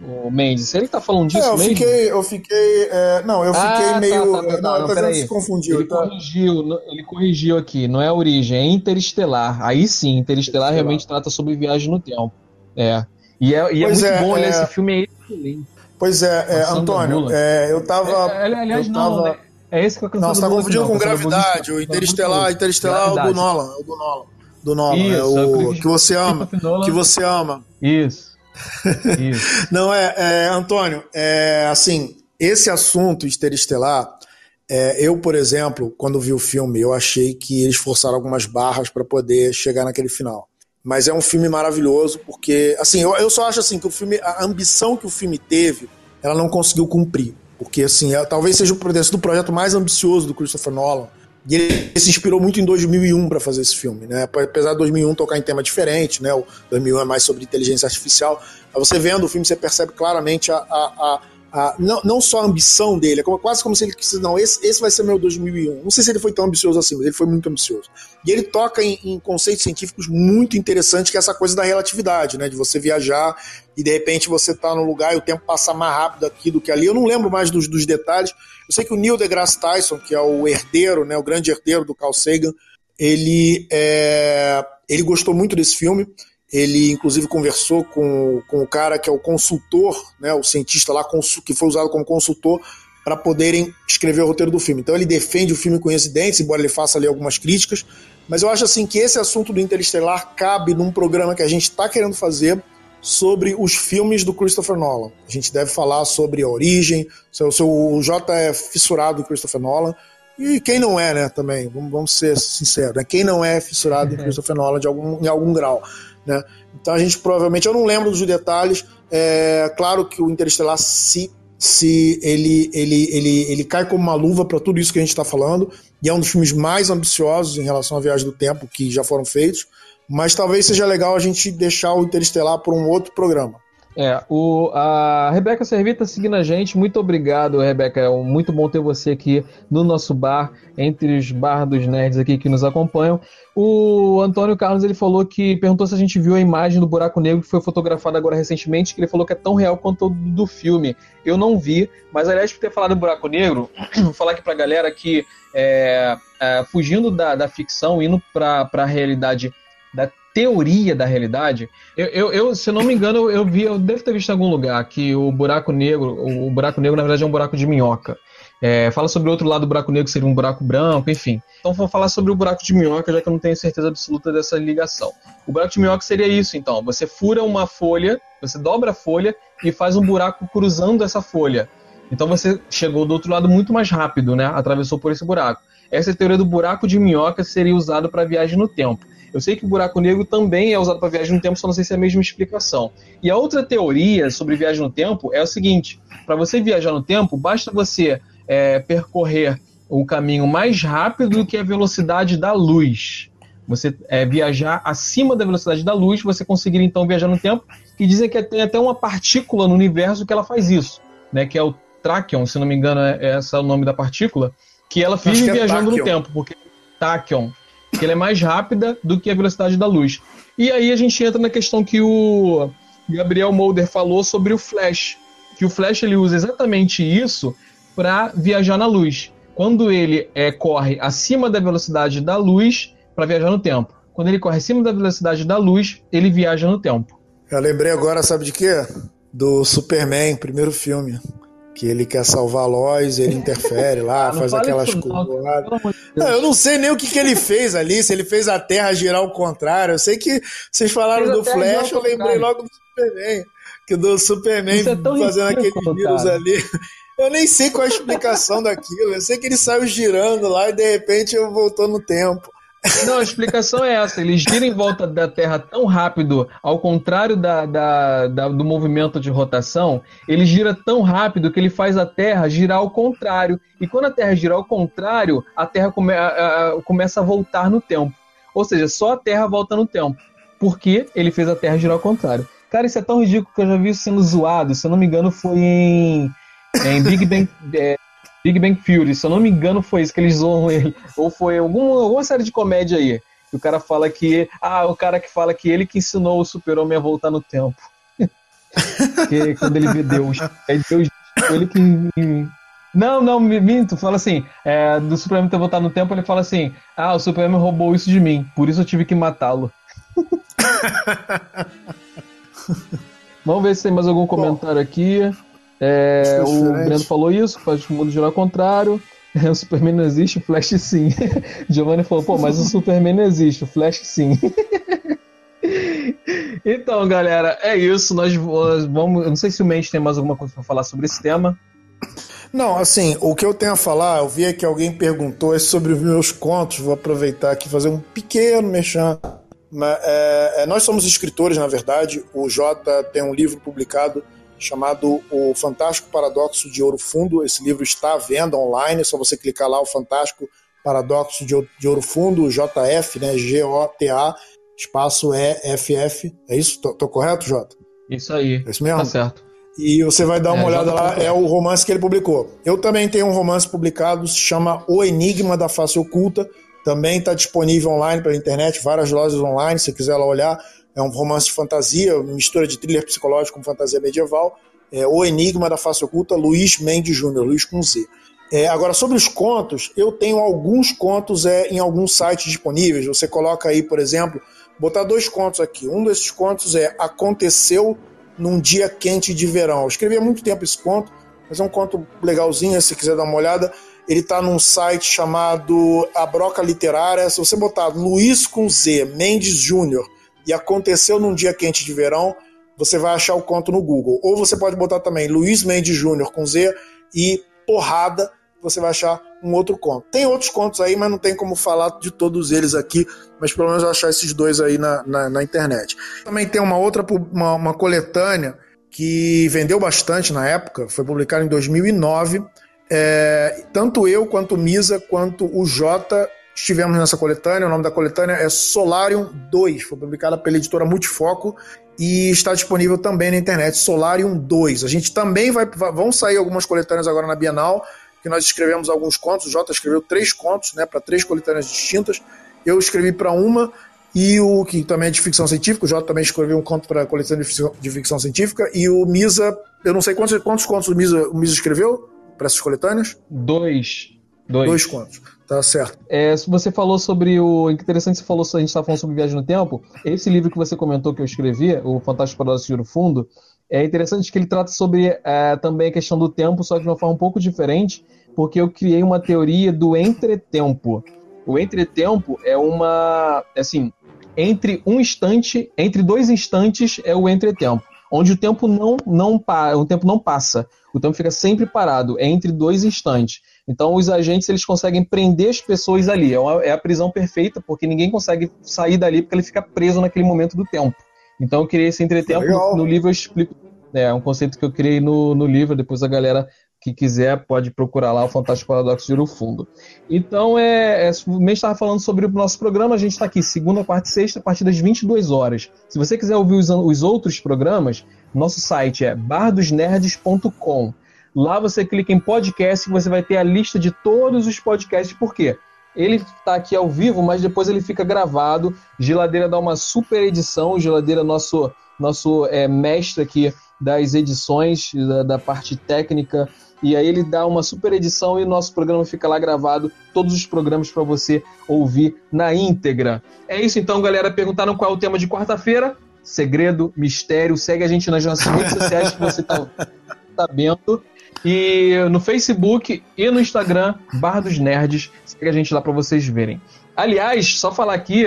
o, o Mendes? Ele tá falando disso é, eu mesmo? Fiquei, eu fiquei. É, não, eu fiquei ah, tá, meio. Tá, tá, não, não, não se confundiu. Ele, tá? corrigiu, ele corrigiu aqui, não é a origem, é interestelar. Aí sim, interestelar, realmente trata sobre viagem no tempo. É. E é, e é muito é, bom olhar é. esse filme, é excelente. Pois é, é Antônio, é, eu tava. aliás, eu tava... não, né? É esse que eu Não, você tá confundindo com Gravidade, o Interestelar, Interestelar é o do Nolan, é o do Nolan do Nolan. Isso, é o que você ama. Que você ama. Isso. Isso. Não, é, é Antônio, é, assim, esse assunto interestelar, é, eu, por exemplo, quando vi o filme, eu achei que eles forçaram algumas barras para poder chegar naquele final. Mas é um filme maravilhoso, porque, assim, eu, eu só acho assim que o filme, a ambição que o filme teve, ela não conseguiu cumprir. Porque, assim, é, talvez seja o do projeto mais ambicioso do Christopher Nolan e ele se inspirou muito em 2001 para fazer esse filme, né? Apesar de 2001 tocar em tema diferente, né? O 2001 é mais sobre inteligência artificial. Você vendo o filme, você percebe claramente a, a, a, a não, não só a ambição dele, é quase como se ele quisesse, não, esse, esse vai ser meu 2001. Não sei se ele foi tão ambicioso assim, mas ele foi muito ambicioso. E ele toca em, em conceitos científicos muito interessantes, que é essa coisa da relatividade, né? De você viajar e de repente você tá no lugar e o tempo passa mais rápido aqui do que ali. Eu não lembro mais dos, dos detalhes, eu sei que o Neil deGrasse Tyson, que é o herdeiro, né, o grande herdeiro do Carl Sagan, ele, é, ele gostou muito desse filme. Ele, inclusive, conversou com, com o cara que é o consultor, né, o cientista lá que foi usado como consultor para poderem escrever o roteiro do filme. Então, ele defende o filme com incidentes, embora ele faça ali algumas críticas. Mas eu acho assim que esse assunto do Interestelar cabe num programa que a gente está querendo fazer sobre os filmes do Christopher Nolan. A gente deve falar sobre a origem, se o J é fissurado em Christopher Nolan, e quem não é, né, também, vamos, ser sinceros, né, quem não é fissurado em Christopher Nolan de algum, em algum grau, né. Então a gente provavelmente, eu não lembro dos detalhes, é claro que o Interestelar se se ele, ele, ele, ele cai como uma luva para tudo isso que a gente está falando, e é um dos filmes mais ambiciosos em relação à viagem do tempo que já foram feitos mas talvez seja legal a gente deixar o Interestelar para um outro programa. É, o, a Rebeca Servita seguindo a gente. Muito obrigado, Rebeca. É muito bom ter você aqui no nosso bar, entre os bar dos nerds aqui que nos acompanham. O Antônio Carlos ele falou que perguntou se a gente viu a imagem do buraco negro que foi fotografada agora recentemente, que ele falou que é tão real quanto do, do filme. Eu não vi, mas aliás, por ter falado do buraco negro, vou falar aqui pra galera que é, é, fugindo da, da ficção, indo pra, pra realidade da teoria da realidade. Eu, eu, eu, se não me engano, eu vi, eu devo ter visto em algum lugar que o buraco negro, o buraco negro na verdade é um buraco de minhoca. É, fala sobre o outro lado do buraco negro, que seria um buraco branco, enfim. Então vou falar sobre o buraco de minhoca, já que eu não tenho certeza absoluta dessa ligação. O buraco de minhoca seria isso, então. Você fura uma folha, você dobra a folha e faz um buraco cruzando essa folha. Então você chegou do outro lado muito mais rápido, né? Atravessou por esse buraco. Essa teoria do buraco de minhoca seria usada para viagem no tempo. Eu sei que o buraco negro também é usado para viagem no tempo, só não sei se é a mesma explicação. E a outra teoria sobre viagem no tempo é o seguinte: para você viajar no tempo, basta você é, percorrer o caminho mais rápido do que a velocidade da luz. Você é, viajar acima da velocidade da luz, você conseguiria então viajar no tempo. Que dizem que tem até uma partícula no universo que ela faz isso, né? Que é o Trachion, se não me engano, é, é esse é o nome da partícula, que ela vive é viajando no tempo, porque Tachyon, que ela é mais rápida do que a velocidade da luz. E aí a gente entra na questão que o Gabriel Mulder falou sobre o Flash, que o Flash ele usa exatamente isso para viajar na luz. Quando ele é, corre acima da velocidade da luz para viajar no tempo. Quando ele corre acima da velocidade da luz, ele viaja no tempo. Eu lembrei agora, sabe de quê? Do Superman, primeiro filme que ele quer salvar a Lois, ele interfere lá, ah, faz aquelas coisas. Não, eu não sei nem o que, que ele fez ali, se ele fez a Terra girar ao contrário. Eu sei que vocês falaram do Flash, eu lembrei logo do Superman. Que do Superman é fazendo aquele vírus ali. Eu nem sei qual é a explicação daquilo. Eu sei que ele saiu girando lá e de repente eu voltou no tempo. Não, a explicação é essa. Ele gira em volta da Terra tão rápido, ao contrário da, da, da, do movimento de rotação, ele gira tão rápido que ele faz a Terra girar ao contrário. E quando a Terra gira ao contrário, a Terra come, a, a, começa a voltar no tempo. Ou seja, só a Terra volta no tempo. Porque ele fez a Terra girar ao contrário. Cara, isso é tão ridículo que eu já vi isso sendo zoado. Se eu não me engano, foi em, em Big Bang. É, Big Bang Theory, se eu não me engano, foi isso que eles zoam ele. Ou foi algum, alguma série de comédia aí. Que o cara fala que. Ah, o cara que fala que ele que ensinou o super-homem a voltar no tempo. que quando ele vê Deus. É Deus ele que. Não, não, minto. Fala assim: é, do Superman ter voltado no tempo, ele fala assim: Ah, o Superman roubou isso de mim, por isso eu tive que matá-lo. Vamos ver se tem mais algum comentário aqui. É, o Breno falou isso, faz o mundo girar ao contrário. O Superman não existe, o Flash sim. Giovanni falou, pô, mas o Superman não existe, o Flash sim. então, galera, é isso. Nós vamos. Eu não sei se o Mendes tem mais alguma coisa para falar sobre esse tema. Não, assim, o que eu tenho a falar, eu vi que alguém perguntou é sobre os meus contos. Vou aproveitar aqui e fazer um pequeno mexão. É, é, nós somos escritores, na verdade. O Jota tem um livro publicado chamado O Fantástico Paradoxo de Ouro Fundo. Esse livro está à venda online, é só você clicar lá, o Fantástico Paradoxo de Ouro Fundo, JF, né? G-O-T-A, espaço E-F-F. É isso? Tô, tô, correto, Jota? Isso aí. É isso mesmo? Tá certo. E você vai dar uma é, olhada lá, é o romance que ele publicou. Eu também tenho um romance publicado, se chama O Enigma da Face Oculta. Também está disponível online pela internet, várias lojas online, se quiser lá olhar. É um romance de fantasia, mistura de thriller psicológico com fantasia medieval. É O Enigma da Face Oculta, Luiz Mendes Júnior, Luiz com Z. É, agora, sobre os contos, eu tenho alguns contos é, em alguns sites disponíveis. Você coloca aí, por exemplo, botar dois contos aqui. Um desses contos é Aconteceu num Dia Quente de Verão. Eu escrevi há muito tempo esse conto, mas é um conto legalzinho, se quiser dar uma olhada. Ele está num site chamado A Broca Literária. Se você botar Luiz com Z, Mendes Júnior, e aconteceu num dia quente de verão, você vai achar o conto no Google. Ou você pode botar também Luiz Mendes Júnior com Z e porrada, você vai achar um outro conto. Tem outros contos aí, mas não tem como falar de todos eles aqui, mas pelo menos achar esses dois aí na, na, na internet. Também tem uma outra, uma, uma coletânea que vendeu bastante na época, foi publicada em 2009. É, tanto eu, quanto o Misa, quanto o Jota estivemos nessa coletânea. O nome da coletânea é Solarium 2, foi publicada pela editora Multifoco e está disponível também na internet. Solarium 2. A gente também vai. Vão sair algumas coletâneas agora na Bienal, que nós escrevemos alguns contos. O Jota escreveu três contos, né, para três coletâneas distintas. Eu escrevi para uma. E o que também é de ficção científica, o Jota também escreveu um conto para a coletânea de ficção científica. E o Misa, eu não sei quantos, quantos contos o Misa, o Misa escreveu para essas coletâneas? Dois. Dois. Dois contos. Tá certo. É, você falou sobre o. Interessante, você falou, a gente estava falando sobre viagem no tempo. Esse livro que você comentou que eu escrevi, O Fantástico Paradoxo de Ouro Fundo, é interessante que ele trata sobre é, também a questão do tempo, só que de uma forma um pouco diferente, porque eu criei uma teoria do entretempo. O entretempo é uma. Assim, entre um instante, entre dois instantes é o entretempo, onde o tempo não não o tempo não passa, o tempo fica sempre parado, é entre dois instantes. Então os agentes eles conseguem prender as pessoas ali. É, uma, é a prisão perfeita, porque ninguém consegue sair dali porque ele fica preso naquele momento do tempo. Então eu criei esse entretempo. No, no livro eu explico. É um conceito que eu criei no, no livro, depois a galera que quiser pode procurar lá o Fantástico Paradoxo de Ouro Fundo. Então, é, é, o mês estava falando sobre o nosso programa, a gente está aqui segunda, quarta e sexta, a partir das 22 horas. Se você quiser ouvir os, os outros programas, nosso site é bardosnerds.com. Lá você clica em podcast e você vai ter a lista de todos os podcasts. Por quê? Ele está aqui ao vivo, mas depois ele fica gravado. Geladeira dá uma super edição. Geladeira, nosso, nosso é, mestre aqui das edições, da, da parte técnica e aí ele dá uma super edição e o nosso programa fica lá gravado, todos os programas para você ouvir na íntegra. É isso então, galera. Perguntaram qual é o tema de quarta-feira? Segredo, mistério. Segue a gente nas nossas redes sociais que você tá sabendo. E no Facebook e no Instagram, Bar dos Nerds. Segue a gente lá para vocês verem. Aliás, só falar aqui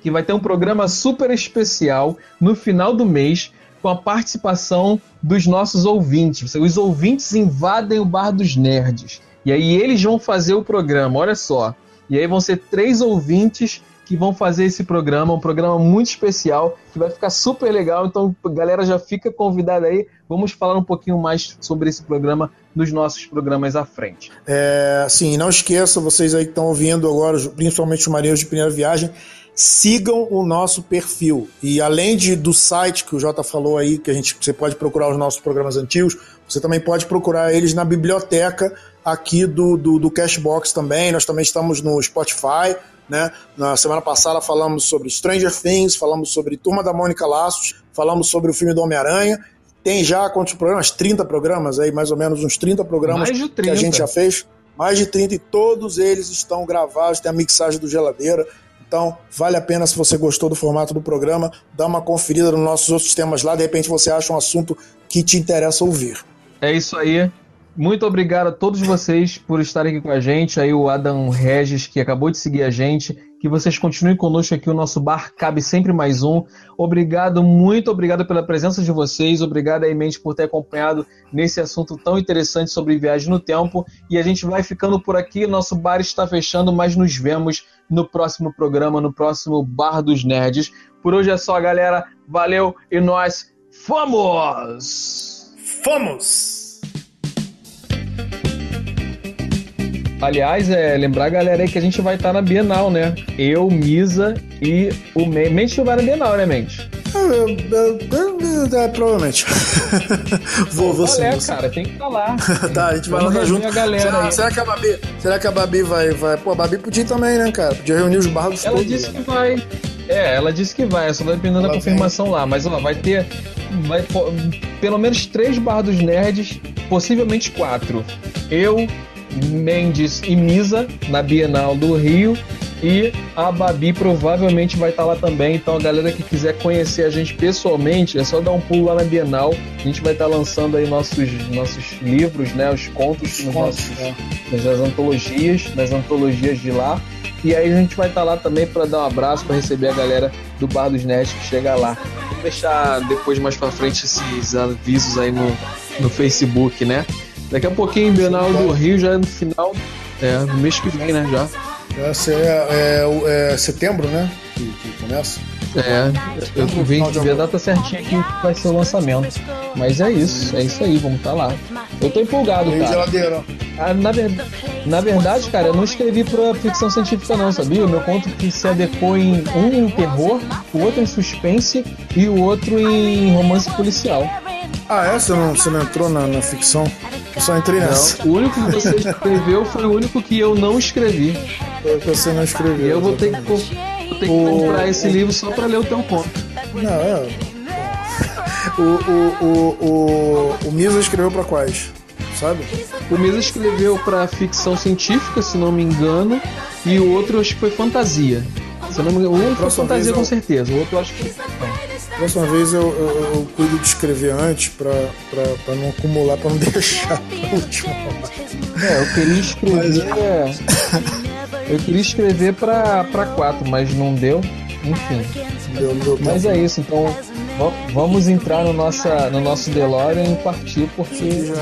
que vai ter um programa super especial no final do mês com a participação dos nossos ouvintes. Os ouvintes invadem o Bar dos Nerds. E aí eles vão fazer o programa, olha só. E aí vão ser três ouvintes que vão fazer esse programa, um programa muito especial, que vai ficar super legal. Então, galera, já fica convidada aí. Vamos falar um pouquinho mais sobre esse programa nos nossos programas à frente. É, sim, não esqueça, vocês aí que estão ouvindo agora, principalmente os marinheiros de primeira viagem, sigam o nosso perfil. E além de, do site que o Jota falou aí, que a gente, você pode procurar os nossos programas antigos, você também pode procurar eles na biblioteca aqui do, do, do Cashbox também. Nós também estamos no Spotify. Né? Na semana passada falamos sobre Stranger Things, falamos sobre Turma da Mônica Laços, falamos sobre o filme do Homem-Aranha. Tem já quantos programas? 30 programas aí, mais ou menos uns 30 programas 30. que a gente já fez. Mais de 30 e todos eles estão gravados, tem a mixagem do Geladeira. Então, vale a pena se você gostou do formato do programa, dar uma conferida nos nossos outros temas lá, de repente você acha um assunto que te interessa ouvir. É isso aí. Muito obrigado a todos vocês por estarem aqui com a gente. Aí o Adam Regis, que acabou de seguir a gente. Que vocês continuem conosco aqui. O nosso bar cabe sempre mais um. Obrigado, muito obrigado pela presença de vocês. Obrigado aí, Mente, por ter acompanhado nesse assunto tão interessante sobre viagem no tempo. E a gente vai ficando por aqui. Nosso bar está fechando, mas nos vemos no próximo programa, no próximo Bar dos Nerds. Por hoje é só, galera. Valeu e nós fomos! Fomos! Aliás, é lembrar a galera aí que a gente vai estar tá na Bienal, né? Eu, Misa e o Mente vai na Bienal, né, Mente? É, é, é, provavelmente. vou, vou sim. É, cara, tem que estar tá lá. tá, a gente vai lá junto. A galera será, será, que a Babi, será que a Babi vai, vai. Pô, a Babi podia ir também, né, cara? Podia reunir os barros Ela todos, disse né? que vai. É, ela disse que vai, só vai dependendo da confirmação vem. lá. Mas ó, vai ter. Vai, pelo menos três bardos nerds, possivelmente quatro. Eu, Mendes e Misa na Bienal do Rio. E a Babi provavelmente vai estar lá também. Então, a galera que quiser conhecer a gente pessoalmente, é só dar um pulo lá na Bienal. A gente vai estar lançando aí nossos, nossos livros, né? Os contos, Os contos nossos, é. nas antologias, nas antologias de lá. E aí a gente vai estar lá também para dar um abraço, para receber a galera do Bar dos Nerds que chega lá. Vou deixar depois mais para frente esses avisos aí no, no Facebook, né? Daqui a pouquinho, Bienal do Rio já é no final, é, no mês que vem, né? Já. Essa é, é, é setembro, né? Que, que começa. É, eu vim ver a data certinha aqui que vai ser o lançamento. Mas é isso, é isso aí, vamos estar tá lá. Eu tô empolgado, cara. Ah, na, ver... na verdade, cara, eu não escrevi pra ficção científica não, sabia? O meu conto que se adequou em um em terror, o outro em suspense e o outro em romance policial. Ah, é? Você não, você não entrou na, na ficção? Eu só entrei nessa. Não, o único que você escreveu foi o único que eu não escrevi. Foi o que você não escreveu. E eu vou ter que, vou ter que o... comprar esse livro só pra ler o teu conto. Não, é. O, o, o, o, o Misa escreveu pra quais? Sabe? O Misa escreveu pra ficção científica, se não me engano, e o outro acho que foi fantasia. Se não me engano, o outro foi fantasia eu... com certeza, o outro acho que não. Próxima vez eu, eu, eu, cuido de escrever antes pra, pra, pra não acumular, pra não deixar pra última É, eu queria escrever. Mas... eu queria escrever pra, pra quatro, mas não deu. Enfim. Deu, deu mas é isso, então vamos entrar no, nossa, no nosso DeLorean e partir porque.